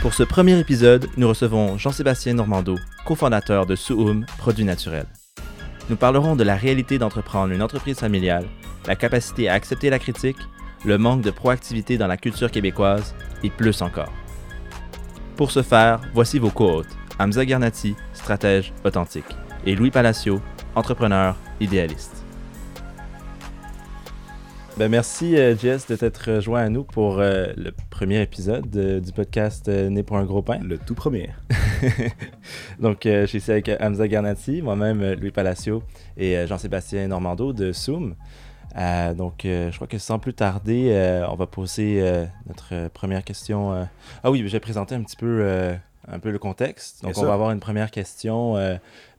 Pour ce premier épisode, nous recevons Jean-Sébastien Normando, cofondateur de Suum Produits Naturels. Nous parlerons de la réalité d'entreprendre une entreprise familiale, la capacité à accepter la critique, le manque de proactivité dans la culture québécoise et plus encore. Pour ce faire, voici vos co-hôtes, Hamza Garnati, stratège authentique, et Louis Palacio, entrepreneur idéaliste. Ben merci, euh, Jess, de t'être joint à nous pour euh, le premier épisode euh, du podcast Né pour un gros pain. Le tout premier. Donc, je suis ici avec Hamza Garnati, moi-même, Louis Palacio et Jean-Sébastien Normando de Zoom. donc, je crois que sans plus tarder, on va poser notre première question. Ah oui, j'ai présenté un petit peu, un peu le contexte. Donc, on va avoir une première question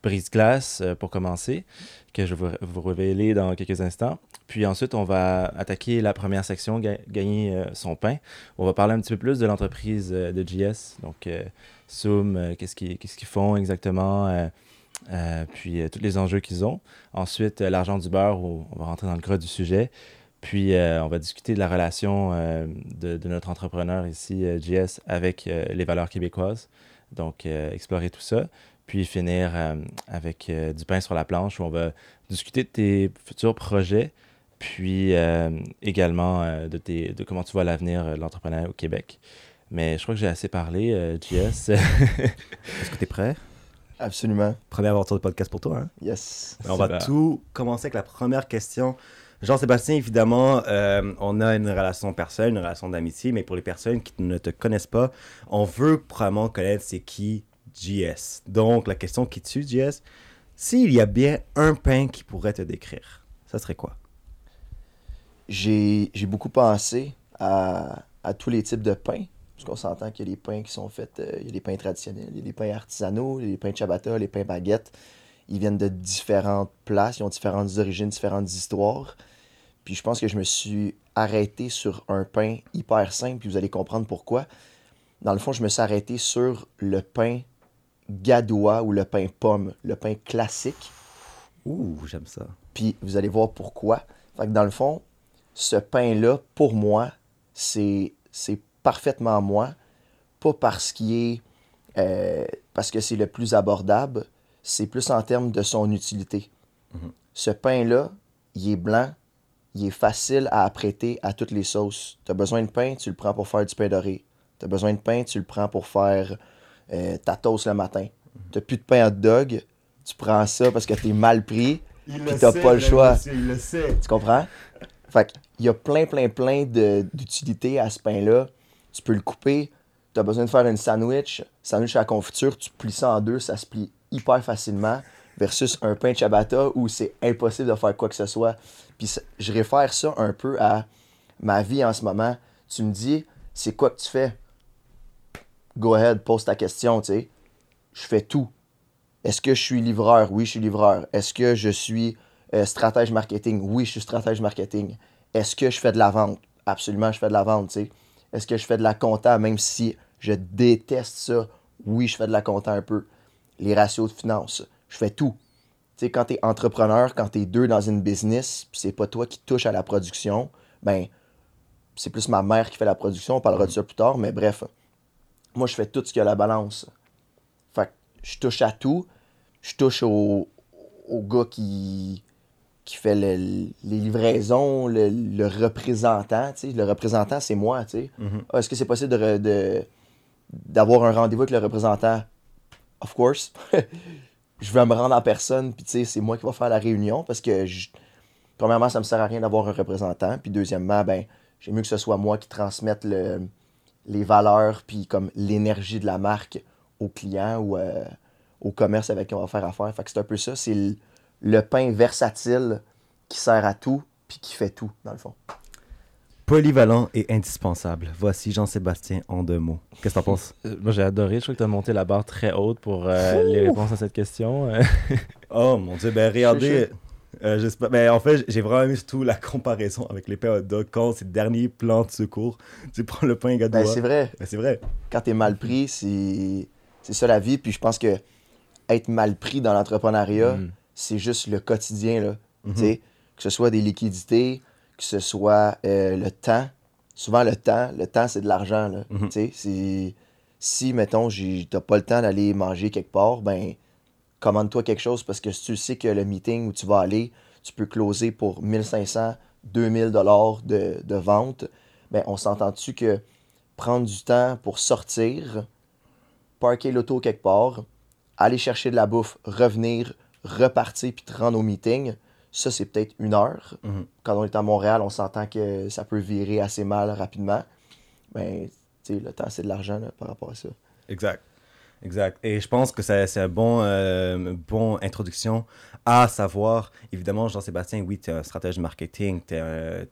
brise-glace pour commencer, que je vais vous révéler dans quelques instants. Puis ensuite, on va attaquer la première section, gagner euh, son pain. On va parler un petit peu plus de l'entreprise euh, de JS, donc euh, Zoom, qu'est-ce qu'ils font exactement, puis tous les enjeux qu'ils ont. Ensuite, l'argent du beurre, on va rentrer dans le gras du sujet. Puis on va discuter de la relation de, de, notre entrepreneur ici, JS, avec les valeurs québécoises. Donc, explorer tout ça puis finir avec du pain sur la planche où on va discuter de tes futurs projets, puis euh, également euh, de, tes, de comment tu vois l'avenir de l'entrepreneuriat au Québec. Mais je crois que j'ai assez parlé, euh, JS. Est-ce que tu es prêt? Absolument. Première aventure de podcast pour toi, hein? Yes. On va tout commencer avec la première question. Jean-Sébastien, évidemment, on a une relation personnelle, une relation d'amitié, mais pour les personnes qui ne te connaissent pas, on veut probablement connaître c'est qui JS. Donc, la question qui tue, JS, s'il y a bien un pain qui pourrait te décrire, ça serait quoi? j'ai beaucoup pensé à, tous les types de pains. Parce qu'on s'entend qu'il y a des pains qui sont faits, euh, il y a des pains traditionnels, il y a des pains artisanaux, des pains ciabatta, les pains baguettes. Ils viennent de différentes places, ils ont différentes origines, différentes histoires. Puis je pense que je me suis arrêté sur un pain hyper simple, puis vous allez comprendre pourquoi. Dans le fond, je me suis arrêté sur le pain gadois ou le pain pomme, le pain classique. Ouh, j'aime ça. Puis vous allez voir pourquoi. Fait que dans le fond, ce pain-là, pour moi, c'est parfaitement moi. Pas parce qu'il est. Euh, parce que c'est le plus abordable, c'est plus en termes de son utilité. Mhm. Ce pain-là, il est blanc, il est facile à apprêter à toutes les sauces. Tu as besoin de pain, tu le prends pour faire du pain doré. Tu as besoin de pain, tu le prends pour faire euh, ta toast le matin. Mhm. Tu n'as plus de pain hot dog, tu prends ça parce que tu es mal pris, puis tu n'as pas le choix. il le sait. Tu comprends? Fait qu'il y a plein, plein, plein d'utilités à ce pain-là. Tu peux le couper. Tu as besoin de faire une sandwich. Sandwich à la confiture, tu plies ça en deux, ça se plie hyper facilement. Versus un pain de ciabatta où c'est impossible de faire quoi que ce soit. Puis je réfère ça un peu à ma vie en ce moment. Tu me dis, c'est quoi que tu fais? Go ahead, pose ta question, tu sais. Je fais tout. Est-ce que je suis livreur? Oui, je suis livreur. Est-ce que je suis euh, stratège marketing? Oui, je suis stratège marketing. Est-ce que je fais de la vente? Absolument, je fais de la vente, tu sais. Est-ce que je fais de la compta, même si je déteste ça? Oui, je fais de la compta un peu. Les ratios de finances, je fais tout. Tu sais, quand tu es entrepreneur, quand tu es deux dans une business, puis c'est pas toi qui touche à la production, ben, c'est plus ma mère qui fait la production, on parlera de ça plus tard, mais bref, moi, je fais tout ce qui a la balance. Fait que je touche à tout. Je touche au, au gars qui, qui fait les livraisons, le, représentant. Le représentant, c'est moi. Mm-hmm. Ah, est-ce que c'est possible de, d'avoir un rendez-vous avec le représentant? Of course. je vais me rendre en personne, puis c'est moi qui vais faire la réunion parce que, premièrement, ça me sert à rien d'avoir un représentant. Puis deuxièmement, ben, j'aime mieux que ce soit moi qui transmette les valeurs, puis comme l'énergie de la marque au client ou euh, au commerce avec qui on va faire affaire. Fait que c'est un peu ça. C'est le pain versatile qui sert à tout puis qui fait tout, dans le fond. Polyvalent et indispensable. Voici Jean-Sébastien en deux mots. Qu'est-ce que t'en penses? Euh, Moi, j'ai adoré. Je trouve que tu as monté la barre très haute pour euh, les réponses à cette question. Oh mon dieu, ben regardez. euh, j'espère- ben, en fait, j'ai vraiment aimé surtout la comparaison avec les pains hot dog quand c'est le dernier plan de secours. Tu prends le pain gadois. Ben, c'est vrai. Ben, c'est vrai. Quand t'es mal pris, c'est c'est ça la vie. Puis je pense que être mal pris dans l'entrepreneuriat, mm. c'est juste le quotidien. Là. Mhm. Tu sais, Que ce soit des liquidités, que ce soit euh, le temps. Souvent, le temps, le temps, c'est de l'argent. là. Mhm. Si, mettons, t'as pas le temps d'aller manger quelque part, ben, commande-toi quelque chose parce que si tu sais que le meeting où tu vas aller, tu peux closer pour 1500, 2000 dollars de, de vente, ben, on s'entend-tu que prendre du temps pour sortir, parker l'auto quelque part, aller chercher de la bouffe, revenir, repartir puis te rendre au meeting, ça c'est peut-être une heure. Mhm. Quand on est à Montréal, on s'entend que ça peut virer assez mal rapidement. Ben, tu sais, le temps c'est de l'argent par rapport à ça. Exact. Exact. Et je pense que c'est un bon, euh, bon introduction à savoir, évidemment, Jean-Sébastien, oui, tu es un stratège marketing, tu es,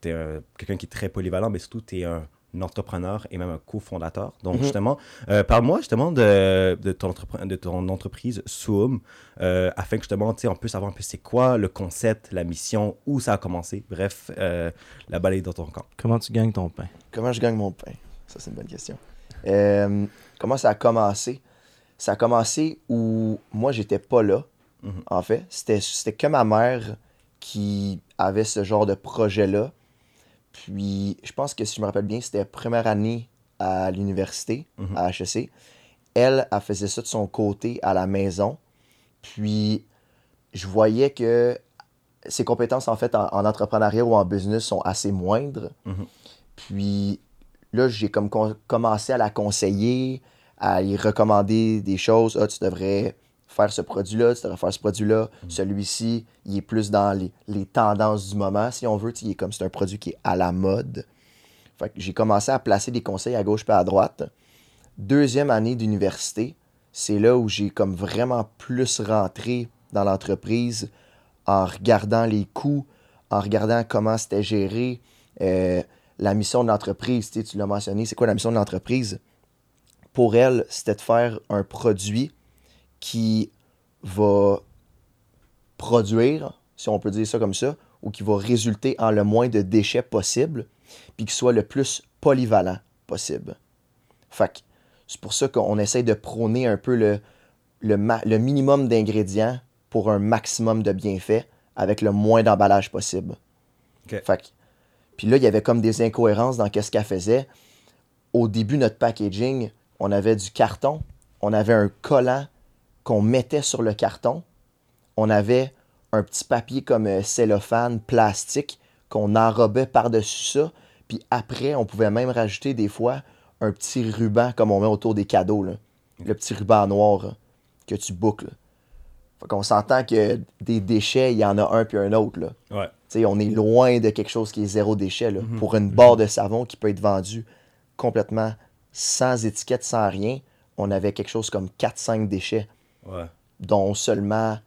quelqu'un qui est très polyvalent, mais surtout, tu es un entrepreneur et même un cofondateur. Donc, Mhm. justement, euh, parle-moi justement de, de, ton entrepre- de ton entreprise Zoom, euh, afin que justement, tu sais, on puisse savoir un peu c'est quoi le concept, la mission, où ça a commencé. Bref, euh, la balle est dans ton camp. Comment tu gagnes ton pain? Comment je gagne mon pain? Ça, c'est une bonne question. Euh, comment ça a commencé? Ça a commencé où moi, j'étais pas là, Mhm. en fait. C'était, c'était que ma mère qui avait ce genre de projet-là. Puis, je pense que si je me rappelle bien, c'était première année à l'université, Mhm. à HEC. Elle, elle faisait ça de son côté à la maison. Puis, je voyais que ses compétences, en fait, en, en entrepreneuriat ou en business sont assez moindres. Mhm. Puis là, j'ai comme commencé à la conseiller, à lui recommander des choses. Ah, tu devrais faire ce produit-là, tu devrais faire ce produit-là. Celui-ci, il est plus dans les, les tendances du moment, si on veut. Il est comme c'est un produit qui est à la mode. Fait que j'ai commencé à placer des conseils à gauche et à droite. Deuxième année d'université, c'est là où j'ai comme vraiment plus rentré dans l'entreprise en regardant les coûts, en regardant comment c'était géré, euh, la mission de l'entreprise. Tu sais, tu l'as mentionné, c'est quoi la mission de l'entreprise? Pour elle, c'était de faire un produit qui va produire, si on peut dire ça comme ça, ou qui va résulter en le moins de déchets possible, puis qui soit le plus polyvalent possible. Fait c'est pour ça qu'on essaye de prôner un peu le, le, le minimum d'ingrédients pour un maximum de bienfaits avec le moins d'emballage possible. Ok. Fait puis là, il y avait comme des incohérences dans qu'est-ce qu'elle faisait. Au début, notre packaging, on avait du carton, on avait un collant qu'on mettait sur le carton, on avait un petit papier comme euh, cellophane, plastique, qu'on enrobait par-dessus ça, puis après, on pouvait même rajouter des fois un petit ruban comme on met autour des cadeaux, là. le petit ruban noir là, que tu boucles. Fait qu'on s'entend que des déchets, il y en a un puis un autre. Là. Ouais. On est loin de quelque chose qui est zéro déchet. là. Pour une barre de savon qui peut être vendue complètement sans étiquette, sans rien, on avait quelque chose comme 4-5 déchets, Ouais. dont seulement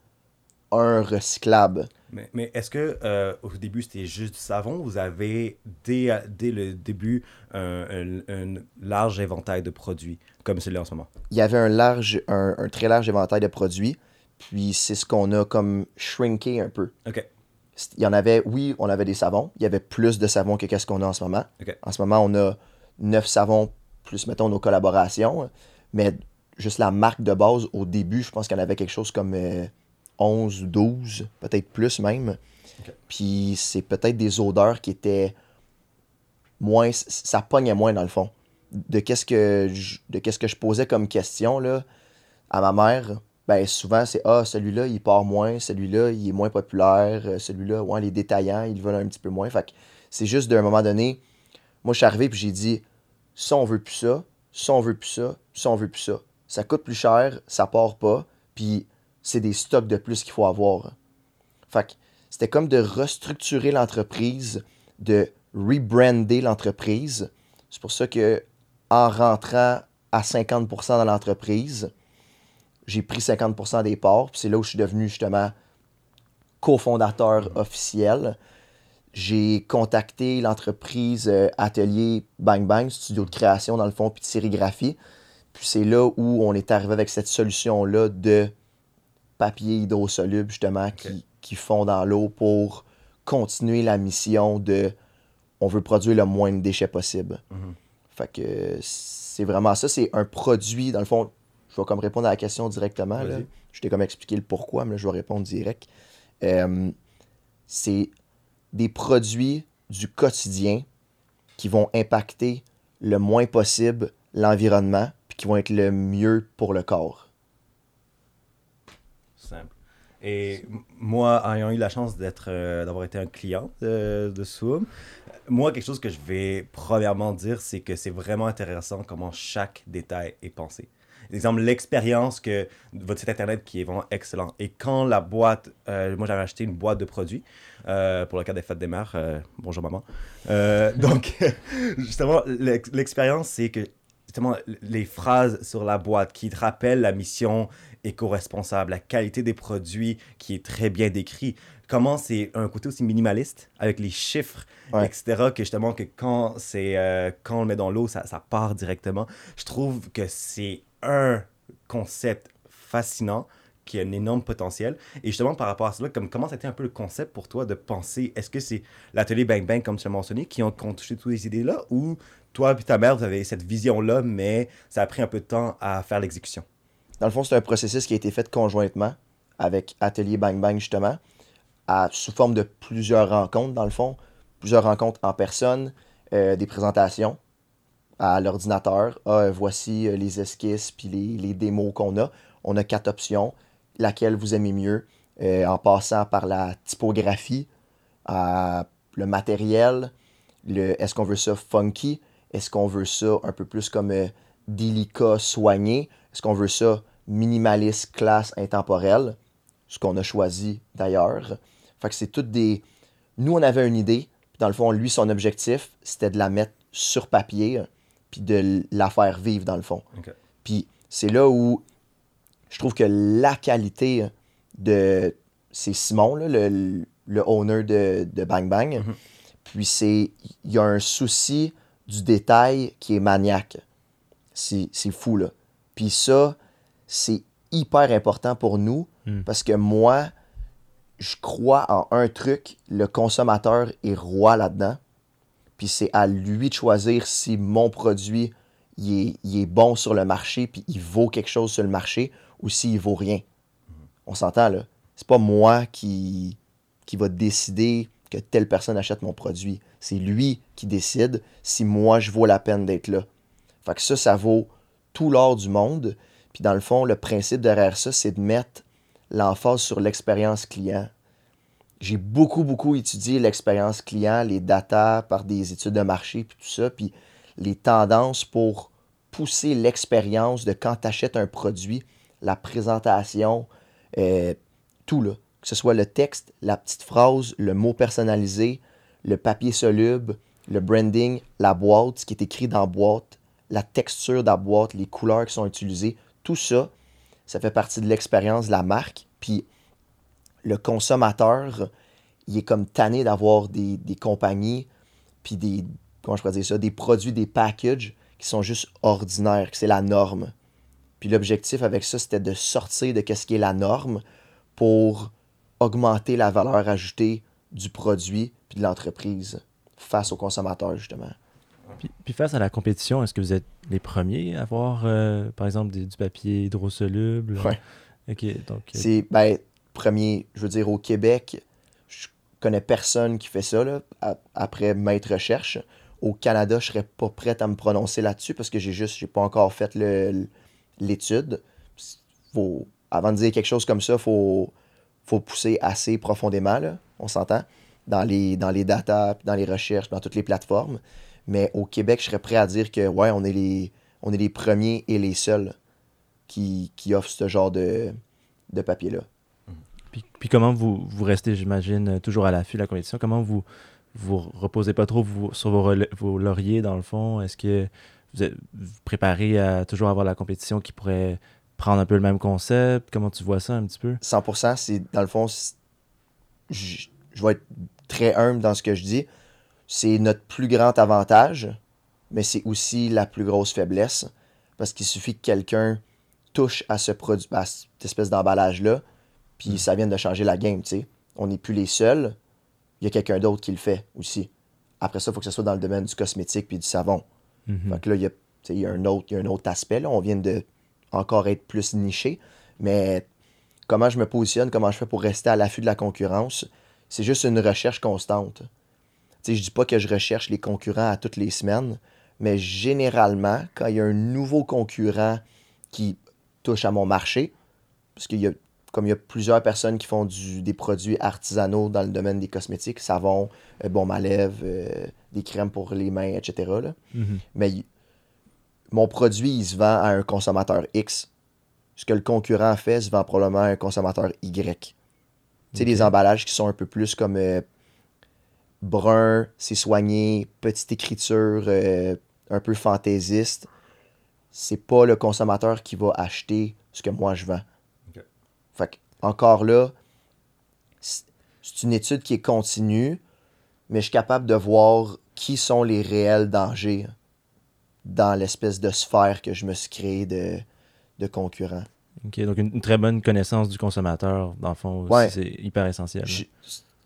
un recyclable. Mais, mais est-ce que euh, au début c'était juste du savon? Ou vous avez dès, dès le début un, un- un large éventail de produits comme celui-là en ce moment? Il y avait un, large, un, un très large éventail de produits, puis c'est ce qu'on a comme shrinké un peu. Ok. Il y en avait, oui, on avait des savons. Il y avait plus de savons que qu'est-ce qu'on a en ce moment. Ok. En ce moment, on a 9 savons, plus, mettons, nos collaborations. Mais juste la marque de base, au début, je pense en avait quelque chose comme euh, 11 ou 12, peut-être plus même. Puis c'est peut-être des odeurs qui étaient moins... Ça pognait moins, dans le fond. De qu'est-ce que je, de qu'est-ce que je posais comme question, là, à ma mère, ben souvent c'est ah celui-là il part moins, celui-là il est moins populaire, euh, celui-là ouais les détaillants ils le veulent un petit peu moins. Fait que c'est juste d'un moment donné, moi je suis arrivé puis j'ai dit ça on veut plus ça, ça on veut plus ça, ça on veut plus ça. Ça coûte plus cher, ça part pas, puis c'est des stocks de plus qu'il faut avoir. Fait c'était comme de restructurer l'entreprise, de rebrander l'entreprise. C'est pour ça que en rentrant à 50% dans l'entreprise, j'ai pris 50% des parts, puis c'est là où je suis devenu justement cofondateur officiel. j'ai contacté l'entreprise euh, Atelier Bang Bang, studio de création dans le fond, puis de sérigraphie. Puis c'est là où on est arrivé avec cette solution-là de papier hydrosoluble, justement, qui, qui fond dans l'eau pour continuer la mission de on veut produire le moins de déchets possible. Mhm. Fait que c'est vraiment ça. C'est un produit, dans le fond, je vais comme répondre à la question directement. là. Je t'ai comme expliqué le pourquoi, mais là, je vais répondre direct. Euh, c'est des produits du quotidien qui vont impacter le moins possible l'environnement qui vont être le mieux pour le corps. Simple. Et moi, ayant eu la chance d'être, euh, d'avoir été un client de, de moi, quelque chose que je vais premièrement dire, c'est que c'est vraiment intéressant comment chaque détail est pensé. Exemple, l'expérience que votre site internet qui est vraiment excellent. Et quand la boîte, euh, moi j'avais acheté une boîte de produits euh, pour le cas des fêtes des mères. bonjour maman. Donc, justement, l'ex- l'expérience, c'est que justement les phrases sur la boîte qui te rappellent la mission éco-responsable, la qualité des produits qui est très bien décrit. Comment c'est un côté aussi minimaliste avec les chiffres, Ouais. etc. Que justement, que quand, c'est, euh, quand on le met dans l'eau, ça, ça part directement. Je trouve que c'est un concept fascinant qui a un énorme potentiel. Et justement, par rapport à cela, comme, comment c'était un peu le concept pour toi de penser? Est-ce que c'est l'atelier Bang Bang, comme tu l'as mentionné, qui ont, qui ont touché toutes les idées-là Ou toi et ta mère, vous avez cette vision-là, mais ça a pris un peu de temps à faire l'exécution Dans le fond, c'est un processus qui a été fait conjointement avec Atelier Bang Bang, justement, à, sous forme de plusieurs rencontres, dans le fond. Plusieurs rencontres en personne, euh, des présentations à l'ordinateur. Ah, euh, voici euh, les esquisses puis les, les démos qu'on a. On a quatre options. Laquelle vous aimez mieux, en passant par la typographie, le matériel, le, est-ce qu'on veut ça funky, est-ce qu'on veut ça un peu plus comme euh, délicat, soigné, est-ce qu'on veut ça minimaliste, classe, intemporel, ce qu'on a choisi d'ailleurs. Fait que c'est toutes des... Nous, on avait une idée, puis dans le fond, lui, son objectif, c'était de la mettre sur papier, puis de la faire vivre, dans le fond. Puis c'est là où je trouve que la qualité de... C'est Simon, là, le, le owner de, de Bang Bang. Mhm. Puis c'est... Il y a un souci du détail qui est maniaque. C'est fou, là. Puis ça, c'est hyper important pour nous Mm. parce que moi, je crois en un truc, le consommateur est roi là-dedans. Puis c'est à lui de choisir si mon produit il est, il est bon sur le marché, puis il vaut quelque chose sur le marché, ou s'il vaut rien. On s'entend là. C'est pas moi qui, qui va décider que telle personne achète mon produit. C'est lui qui décide si moi je vaux la peine d'être là. Fait que ça, ça vaut tout l'or du monde. Puis dans le fond, le principe derrière ça, c'est de mettre l'emphase sur l'expérience client. J'ai beaucoup, beaucoup étudié l'expérience client, les data par des études de marché, puis tout ça, puis les tendances pour pousser l'expérience de quand tu achètes un produit, la présentation, euh, tout là. Que ce soit le texte, la petite phrase, le mot personnalisé, le papier soluble, le branding, la boîte, ce qui est écrit dans la boîte, la texture de la boîte, les couleurs qui sont utilisées, tout ça, ça fait partie de l'expérience de la marque. Puis le consommateur, il est comme tanné d'avoir des, compagnies, puis des, comment des produits, des packages qui sont juste ordinaires, que c'est la norme. Puis l'objectif avec ça, c'était de sortir de ce qui est la norme pour augmenter la valeur ajoutée du produit puis de l'entreprise face au consommateur, justement. Puis, puis face à la compétition, est-ce que vous êtes les premiers à avoir, euh, par exemple, des- du papier hydrosoluble? Ouais. Ok, donc. euh, C'est, ben, premier, je veux dire, au Québec, je connais personne qui fait ça, là, après maintes recherches. Au Canada, je serais pas prête à me prononcer là-dessus parce que j'ai juste, j'ai pas encore fait le- l'étude. Faut, avant de dire quelque chose comme ça, faut, faut pousser assez profondément, là, on s'entend, dans les, dans les data, dans les recherches, dans toutes les plateformes. Mais au Québec, je serais prêt à dire que, ouais, on est les, on est les premiers et les seuls qui, qui offrent ce genre de, de papier-là. Puis, puis comment vous, vous restez, j'imagine, toujours à l'affût de la compétition? Comment vous vous reposez pas trop vous- sur vos, vos lauriers, dans le fond? Est-ce que vous êtes vous préparez à toujours avoir la compétition qui pourrait prendre un peu le même concept? Comment tu vois ça un petit peu? 100%, c'est dans le fond, je je vais être très humble dans ce que je dis. C'est notre plus grand avantage, mais c'est aussi la plus grosse faiblesse. Parce qu'il suffit que quelqu'un touche à ce produit, à cette espèce d'emballage-là, puis ça vient de changer la game, tu sais. On n'est plus les seuls. Il y a quelqu'un d'autre qui le fait aussi. Après ça, il faut que ce soit dans le domaine du cosmétique puis du savon. Fait que là, il y a, tu sais, il y a un autre, il y a un autre aspect. Là. On vient de encore être plus niché. Mais comment je me positionne, comment je fais pour rester à l'affût de la concurrence, c'est juste une recherche constante. Sais, je dis pas que je recherche les concurrents à toutes les semaines, mais généralement, quand il y a un nouveau concurrent qui touche à mon marché, parce qu'il y a, comme il y a plusieurs personnes qui font du- des produits artisanaux dans le domaine des cosmétiques, savon, euh, baume à lèvres, euh, des crèmes pour les mains, etc. là. Mhm. Mais il- mon produit, il se vend à un consommateur X. Ce que le concurrent fait se vend probablement à un consommateur Y. Tu sais, des emballages qui sont un peu plus comme euh, brun, c'est soigné, petite écriture, euh, un peu fantaisiste. C'est pas le consommateur qui va acheter ce que moi je vends. Fait encore là, c'est une étude qui est continue, mais je suis capable de voir qui sont les réels dangers dans l'espèce de sphère que je me suis créée de, de concurrents. Ok, donc une, une très bonne connaissance du consommateur, dans le fond, Ouais. c'est hyper essentiel.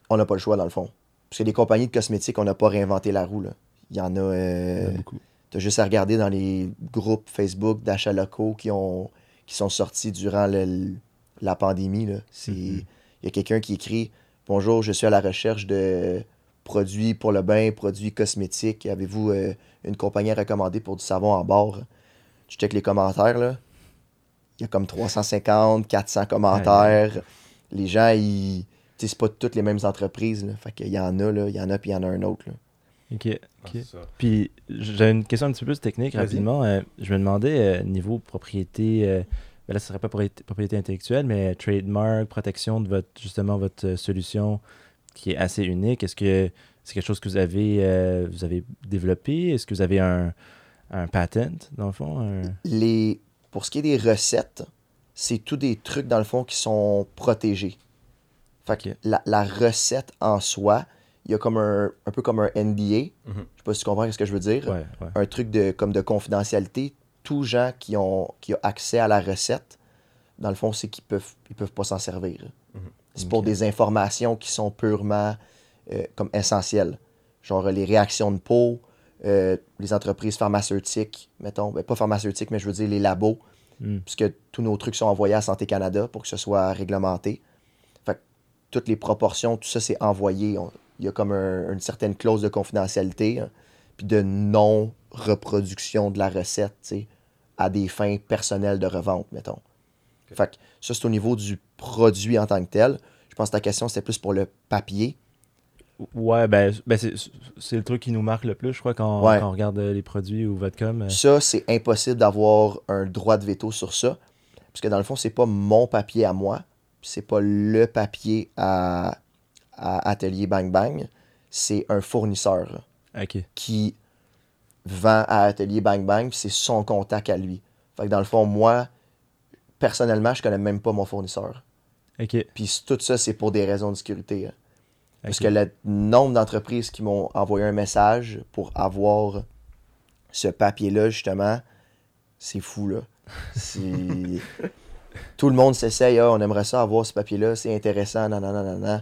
on n'a pas le choix, dans le fond. Parce que les compagnies de cosmétiques, on n'a pas réinventé la roue. Là. Il y en a. Il y en euh, a beaucoup. T'as juste à regarder dans les groupes Facebook d'achats locaux qui, ont, qui sont sortis durant le- la pandémie. là. C'est- Il Mhm. y a quelqu'un qui écrit Bonjour, je suis à la recherche de produits pour le bain, produits cosmétiques. Avez-vous euh, une compagnie à recommander pour du savon en barre Tu check les commentaires. là. Il y a comme 350, 400 commentaires. Les gens, ils. c'est pas toutes les mêmes entreprises. Là. Fait qu'il y en a, là, il y en a, puis il y en a un autre. là. Ok, ok. Ah. Puis j'avais une question un petit peu plus technique rapidement. Euh, je me demandais, euh, niveau propriété, euh, ben là ce serait pas propriété, propriété intellectuelle, mais trademark, protection de votre justement votre solution qui est assez unique. Est-ce que c'est quelque chose que vous avez, euh, vous avez développé? Est-ce que vous avez un, un patent, dans le fond? un- les, pour ce qui est des recettes, c'est tous des trucs, dans le fond, qui sont protégés. Fait que la, la recette en soi, il y a comme un, un peu comme un NDA. Je Mhm. sais pas si tu comprends ce que je veux dire. Ouais, ouais. Un truc de, comme de confidentialité. Tous gens qui ont, qui ont accès à la recette, dans le fond, c'est qu'ils peuvent, ils peuvent pas s'en servir. Mhm. C'est pour des informations qui sont purement euh, comme essentielles. Genre les réactions de peau, euh, les entreprises pharmaceutiques, mettons, ben, pas pharmaceutiques, mais je veux dire les labos, Hmm. puisque tous nos trucs sont envoyés à Santé Canada pour que ce soit réglementé. Fait que toutes les proportions, tout ça, c'est envoyé. On- Il y a comme un- une certaine clause de confidentialité, hein, puis de non-reproduction de la recette, à des fins personnelles de revente, mettons. Fait que ça, c'est au niveau du produit en tant que tel. Je pense que ta question, c'était plus pour le papier. Ouais, ben, ben c'est le truc qui nous marque le plus, je crois, quand, Ouais. quand on regarde euh, les produits ou votre com. euh. Ça, c'est impossible d'avoir un droit de veto sur ça. Parce que dans le fond, c'est pas mon papier à moi. C'est pas le papier à, à Atelier Bang Bang. C'est un fournisseur qui vend à Atelier Bang Bang, puis c'est son contact à lui. Fait que dans le fond, moi, personnellement, je connais même pas mon fournisseur. Puis tout ça, c'est pour des raisons de sécurité. hein. Parce que le nombre d'entreprises qui m'ont envoyé un message pour avoir ce papier-là, justement, c'est fou, là. Tout le monde s'essaye, ah, on aimerait ça avoir ce papier-là, c'est intéressant, non, non, non, non,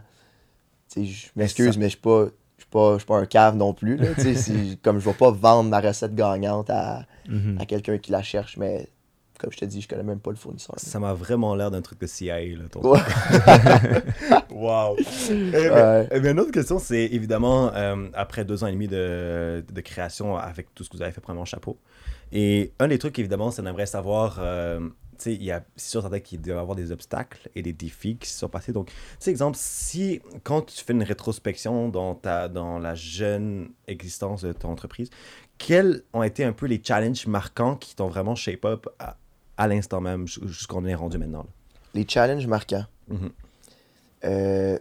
je m'excuse, mais je suis pas, je suis pas, pas un cave non plus, là. Comme je vais pas vendre ma recette gagnante à, Mhm. à quelqu'un qui la cherche, mais comme je te dis, je connais même pas le fournisseur. Ça m'a vraiment l'air d'un truc de CIA, là, ton Ouais. Wow! Eh bien, Ouais. eh bien, une autre question, c'est évidemment, euh, après deux ans et demi de, de création, avec tout ce que vous avez fait, vraiment chapeau. Et un des trucs, évidemment, c'est qu'on aimerait savoir, euh, tu sais, il y a, c'est sûr, qu'il doit y avoir des obstacles et des défis qui se sont passés. Donc, tu sais, exemple, si, quand tu fais une rétrospection dans, ta, dans la jeune existence de ton entreprise, quels ont été un peu les challenges marquants qui t'ont vraiment shape up à, l'instant même, jus- jusqu'où on est rendu maintenant? là? Les challenges marquants. Mhm. Euh,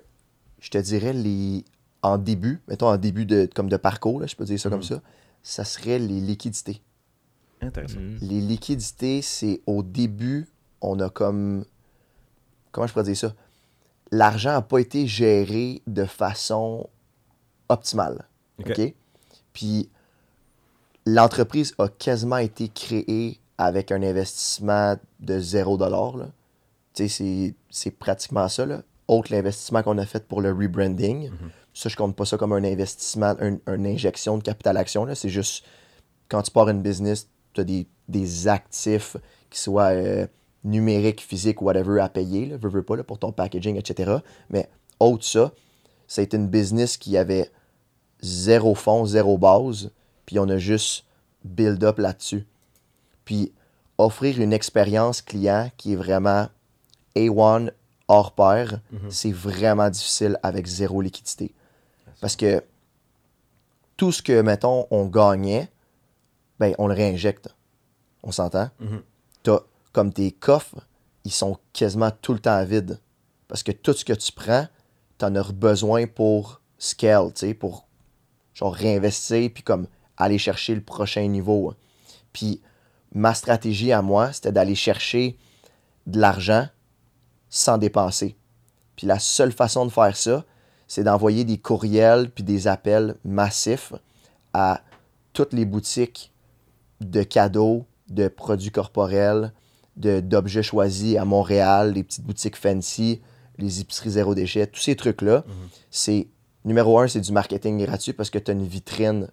je te dirais les en début, mettons en début de comme de parcours, là, je peux dire ça comme ça, ça serait les liquidités. Intéressant. Mhm. Les liquidités, c'est au début, on a comme comment je pourrais dire ça? L'argent n'a pas été géré de façon optimale. Ok. OK? Puis l'entreprise a quasiment été créée avec un investissement de 0 là. C'est- c'est pratiquement ça, là. Autre l'investissement qu'on a fait pour le rebranding. Ça, je compte pas ça comme un investissement, un- une injection de capital action, là. C'est juste, quand tu pars une business, tu as des, des actifs qui soient euh, numériques, physiques, whatever, à payer, là, veux, veux pas, là, pour ton packaging, etc. Mais autre ça, été une business qui avait zéro fond, zéro base, puis on a juste build up là-dessus. Puis offrir une expérience client qui est vraiment A1 hors pair, c'est vraiment difficile avec zéro liquidité. Parce que tout ce que, mettons, on gagnait, ben, on le réinjecte. On s'entend? Mhm. Comme tes coffres, ils sont quasiment tout le temps vides. Parce que tout ce que tu prends, t'en as besoin pour scale, tu pour genre réinvestir, puis comme aller chercher le prochain niveau. Puis ma stratégie à moi, c'était d'aller chercher de l'argent sans dépenser. Puis la seule façon de faire ça, c'est d'envoyer des courriels puis des appels massifs à toutes les boutiques de cadeaux, de produits corporels, d'objets choisis à Montréal, les petites boutiques fancy, les épiceries zéro déchet, tous ces trucs-là. C'est numéro un, c'est du marketing gratuit parce que tu as une vitrine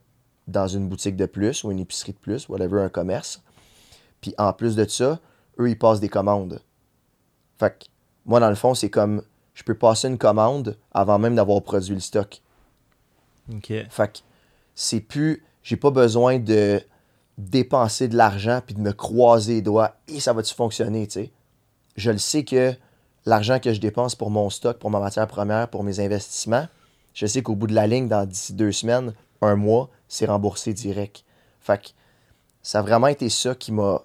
dans une boutique de plus ou une épicerie de plus, whatever, un commerce. Puis en plus de ça, eux, ils passent des commandes. Fait que moi, dans le fond, c'est comme je peux passer une commande avant même d'avoir produit le stock. Ok. Fait que c'est plus. J'ai pas besoin de dépenser de l'argent puis de me croiser les doigts et ça va-tu fonctionner, tu sais. Je le sais que l'argent que je dépense pour mon stock, pour ma matière première, pour mes investissements, je sais qu'au bout de la ligne, dans d'ici deux semaines, un mois, c'est remboursé direct. Fait que ça a vraiment été ça qui m'a.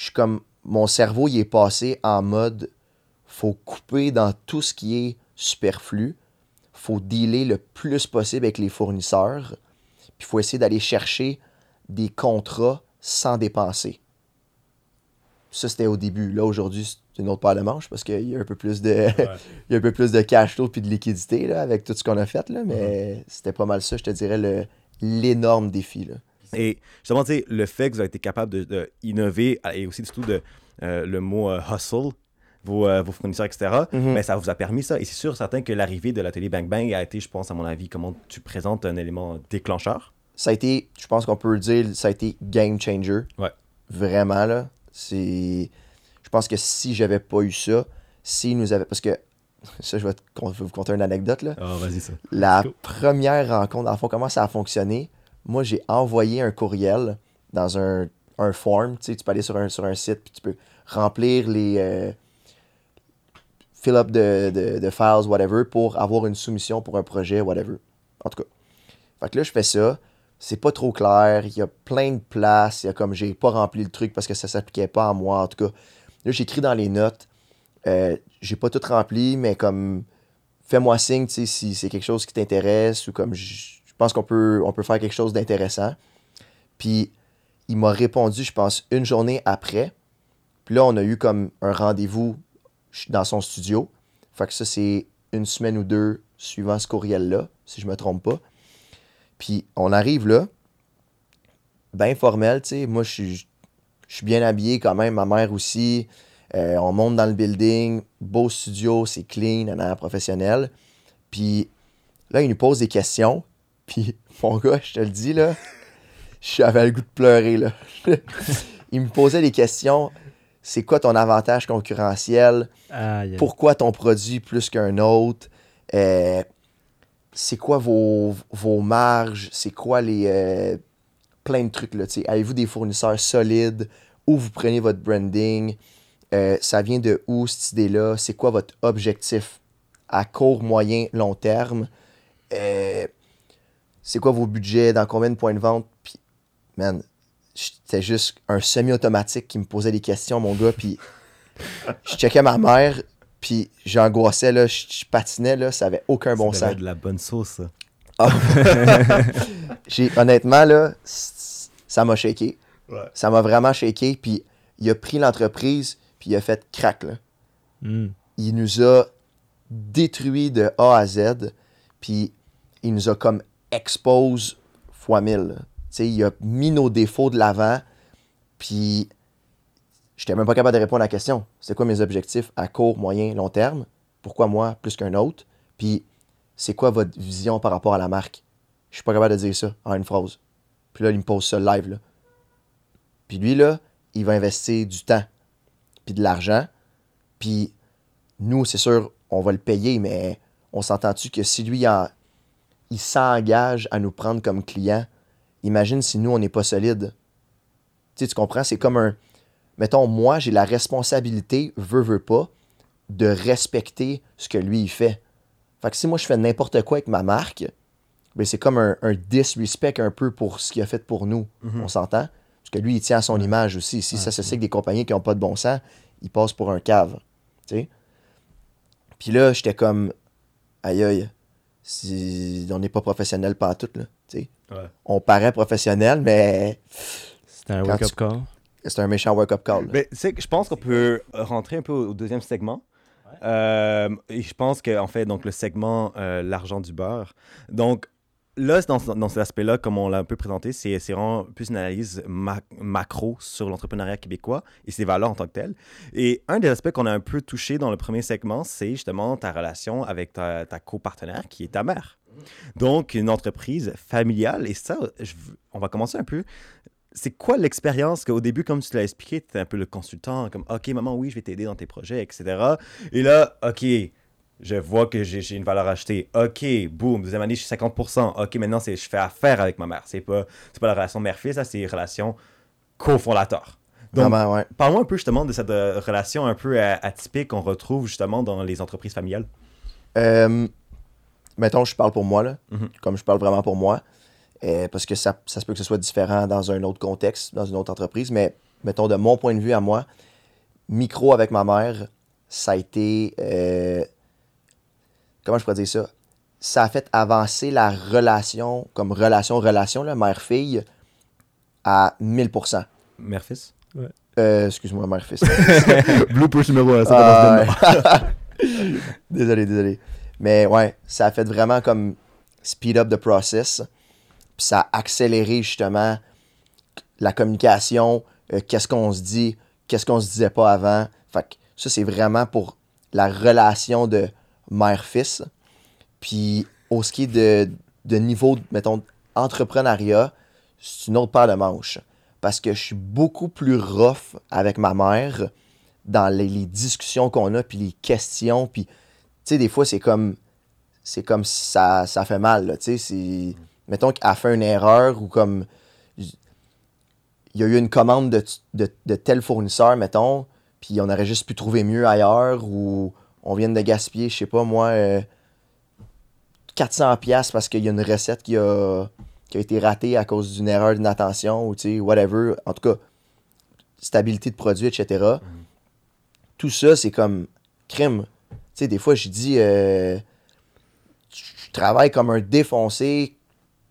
Je suis comme. Mon cerveau, il est passé en mode. Faut couper dans tout ce qui est superflu. Faut dealer le plus possible avec les fournisseurs. Puis il faut essayer d'aller chercher des contrats sans dépenser. Ça, c'était au début. Là, aujourd'hui, c'est une autre paire de manches parce qu'il y a un peu plus de, il y a un peu plus de cash flow puis de liquidité là, avec tout ce qu'on a fait. Là, mais c'était pas mal ça, je te dirais, le, l'énorme défi. Là. Et justement, tu sais, le fait que vous avez été capable de, de innover et aussi surtout de euh, le mot euh, hustle, vos, euh, vos fournisseurs, etc., Mhm. mais ça vous a permis ça. Et c'est sûr, certain que l'arrivée de l'atelier Bang Bang a été, je pense, à mon avis, comment tu présentes un élément déclencheur? Ça a été, je pense qu'on peut le dire, ça a été game changer. Ouais. Vraiment, là. C'est. Je pense que si j'avais pas eu ça, si nous avait. Parce que. Ça, je vais, te vous conter une anecdote, là. Ah, vas-y, ça. La première rencontre, le fond, comment ça a fonctionné? Moi, j'ai envoyé un courriel dans un, un form. Tu sais, tu peux aller sur un, sur un site, puis tu peux remplir les. euh, fill up de, de, de files, whatever, pour avoir une soumission pour un projet, whatever. En tout cas. Fait que là, je fais ça. C'est pas trop clair. Il y a plein de places. Il y a comme j'ai pas rempli le truc parce que ça s'appliquait pas à moi. En tout cas, là, j'écris dans les notes. Euh, j'ai pas tout rempli, mais comme fais-moi signe si c'est quelque chose qui t'intéresse ou comme je pense qu'on peut, on peut faire quelque chose d'intéressant. Puis il m'a répondu, je pense, une journée après. Puis là, on a eu comme un rendez-vous dans son studio. Fait que ça, c'est une semaine ou deux suivant ce courriel-là, si je me trompe pas. Puis on arrive là, bien formel, tu sais. Moi, je suis je bien habillé quand même, ma mère aussi. Euh, on monte dans le building, beau studio, c'est clean, un air professionnel. Puis là, il nous pose des questions. Puis mon gars, je te le dis, là, j'avais le goût de pleurer, là. il me posait des questions. C'est quoi ton avantage concurrentiel? Pourquoi ton produit plus qu'un autre? Euh, c'est quoi vos, vos marges? C'est quoi les. euh, plein de trucs, là. tu sais? Avez-vous des fournisseurs solides? Où vous prenez votre branding? Euh, ça vient de où cette idée-là? C'est quoi votre objectif à court, moyen, long terme? C'est quoi vos budgets? Dans combien de points de vente? Puis, man, c'était juste un semi-automatique qui me posait des questions, mon gars. Puis, je checkais ma mère, puis j'angoissais, là, je, je patinais, là, ça avait aucun bon Ça sens. de la bonne sauce, ça. Ah. J'ai, honnêtement, là, ça m'a shaké. Ouais. Ça m'a vraiment shaké, puis il a pris l'entreprise, puis il a fait crack, là. Hmm. Il nous a détruit de A à Z, puis il nous a comme expose fois mille. Il a mis nos défauts de l'avant, puis j'étais même pas capable de répondre à la question. C'est quoi mes objectifs à court, moyen, long terme? Pourquoi moi plus qu'un autre? Puis c'est quoi votre vision par rapport à la marque? Je suis pas capable de dire ça en une phrase. Puis là, il me pose ça live, là. Puis lui, là, il va investir du temps, puis de l'argent. Puis nous, c'est sûr, on va le payer, mais on s'entend-tu que si lui, en- il s'engage à nous prendre comme client, imagine si nous, on n'est pas solide. Tu sais, tu comprends? C'est comme un... Mettons, moi, j'ai la responsabilité, veux, veux pas, de respecter ce que lui, il fait. Fait que si moi, je fais n'importe quoi avec ma marque, ben c'est comme un, un disrespect un peu pour ce qu'il a fait pour nous. On s'entend? Parce que lui, il tient à son image aussi. Si ça se sait que des compagnies qui n'ont pas de bon sens, ils passent pour un cave. Tu sais? Puis là, j'étais comme, aïe aïe, si on n'est pas professionnel pas tout, là. Tu sais? Ouais. On paraît professionnel, mais C'était un wake-up tu- call. c'est un méchant wake-up call. là. Mais tu sais, que je pense qu'on peut rentrer un peu au deuxième segment. Euh, et je pense qu'en fait, donc le segment euh, l'argent du beurre. Donc là, dans, cet aspect-là, comme on l'a un peu présenté, c'est vraiment plus une analyse ma- macro sur l'entrepreneuriat québécois et ses valeurs en tant que telles. Et un des aspects qu'on a un peu touché dans le premier segment, c'est justement ta relation avec ta, copartenaire qui est ta mère. Donc, une entreprise familiale. Et ça, on va commencer un peu c'est quoi l'expérience qu'au début, comme tu l'as expliqué, tu étais un peu le consultant, comme OK, maman, oui, je vais t'aider dans tes projets, etc. Et là, OK, je vois que j'ai une valeur ajoutée. OK, boum, deuxième année, je suis 50%. OK, maintenant, c'est je fais affaire avec ma mère. C'est pas, c'est pas la relation mère-fils, ça, c'est une relation cofondateur. Donc, ouais. parle-moi un peu justement de cette euh, relation un peu euh, atypique qu'on retrouve justement dans les entreprises familiales. Euh, mettons, je parle pour moi, là, Mhm. comme je parle vraiment pour moi, euh, parce que ça, ça se peut que ce soit différent dans un autre contexte, dans une autre entreprise, mais mettons, de mon point de vue à moi, micro avec ma mère, ça a été. Comment je pourrais dire ça? Ça a fait avancer la relation, comme relation-relation, là, mère-fille, à 1000%. Mère-fils? Euh, excuse-moi, mère-fils. Bloopers numéro 1, Ah, ouais. désolé, désolé. Mais ouais, ça a fait vraiment comme speed up the process. Puis ça a accéléré justement la communication, euh, qu'est-ce qu'on se dit, qu'est-ce qu'on se disait pas avant. Fait que ça, c'est vraiment pour la relation de mère-fils. Puis au est de, de niveau, mettons, entrepreneuriat, c'est une autre paire de manches. Parce que je suis beaucoup plus rough avec ma mère dans les, discussions qu'on a, puis les questions, puis, tu sais, des fois, c'est comme, c'est comme ça, ça fait mal, tu sais, mettons qu'elle fait une erreur, ou comme, il y a eu une commande de, de, de tel fournisseur, mettons, puis on aurait juste pu trouver mieux ailleurs, ou on vient de gaspiller, je sais pas, moi, euh, 400 pièces parce qu'il y a une recette qui a, été ratée à cause d'une erreur d'inattention, ou, whatever, en tout cas, stabilité de produit, etc tout ça, c'est comme crime. Tu sais, des fois, je dis, euh, je travaille comme un défoncé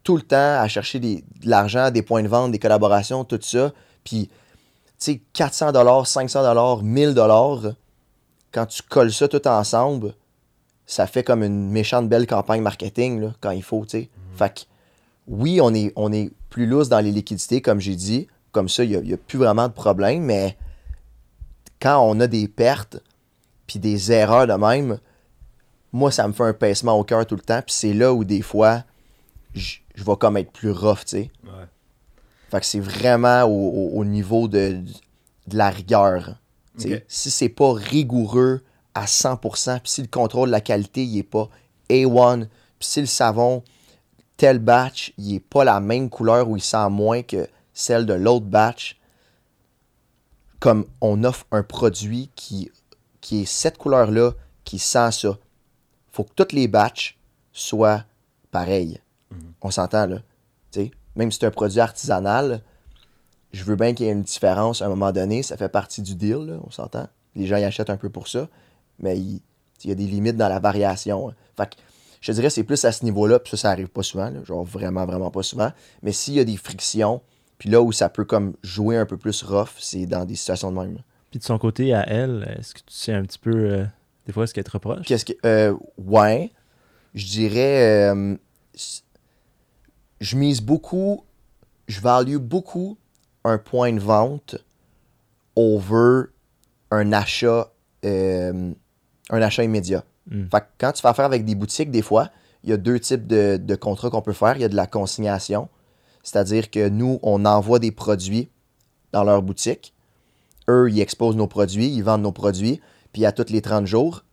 tout le temps à chercher des- de l'argent, des points de vente, des collaborations, tout ça. Puis, tu sais, 400 500 1000 quand tu colles ça tout ensemble, ça fait comme une méchante belle campagne marketing là, quand il faut, tu sais. Fait que, oui, on est, on est plus lousse dans les liquidités, comme j'ai dit. Comme ça, il n'y a, plus vraiment de problème, mais quand on a des pertes puis des erreurs de même, moi, ça me fait un pincement au cœur tout le temps. Puis c'est là où des fois, je je vais comme être plus rough, tu sais. Ouais. Fait que c'est vraiment au, au- au niveau de, de la rigueur. Tu sais. Ok. Si c'est pas rigoureux à 100%, puis si le contrôle de la qualité, il est pas A1, puis si le savon, tel batch, il est pas la même couleur ou il sent moins que celle de l'autre batch, comme on offre un produit qui, qui est cette couleur-là, qui sent ça, faut que toutes les batchs soient pareils. On s'entend, là. Même si c'est un produit artisanal, je veux bien qu'il y ait une différence à un moment donné. Ça fait partie du deal, là, on s'entend. Les gens y achètent un peu pour ça, mais il, il y a des limites dans la variation. hein. Fait que je te dirais c'est plus à ce niveau-là, puis ça, ça arrive pas souvent, là, genre vraiment, vraiment pas souvent. Mais s'il y a des frictions, puis là où ça peut comme jouer un peu plus rough, c'est dans des situations de même. Puis de son côté, à elle, est-ce que tu sais un petit peu, euh, des fois, ce qu'elle te reproche? Qu'est-ce que. euh, ouais. Je dirais. euh, je mise beaucoup, je value beaucoup un point de vente over un achat, euh, un achat immédiat. Mm. Fait que quand tu fais affaire avec des boutiques, des fois, il y a deux types de, de contrats qu'on peut faire. Il y a de la consignation, c'est-à-dire que nous, on envoie des produits dans leur boutique. Eux, ils exposent nos produits, ils vendent nos produits, puis à tous les 30 jours,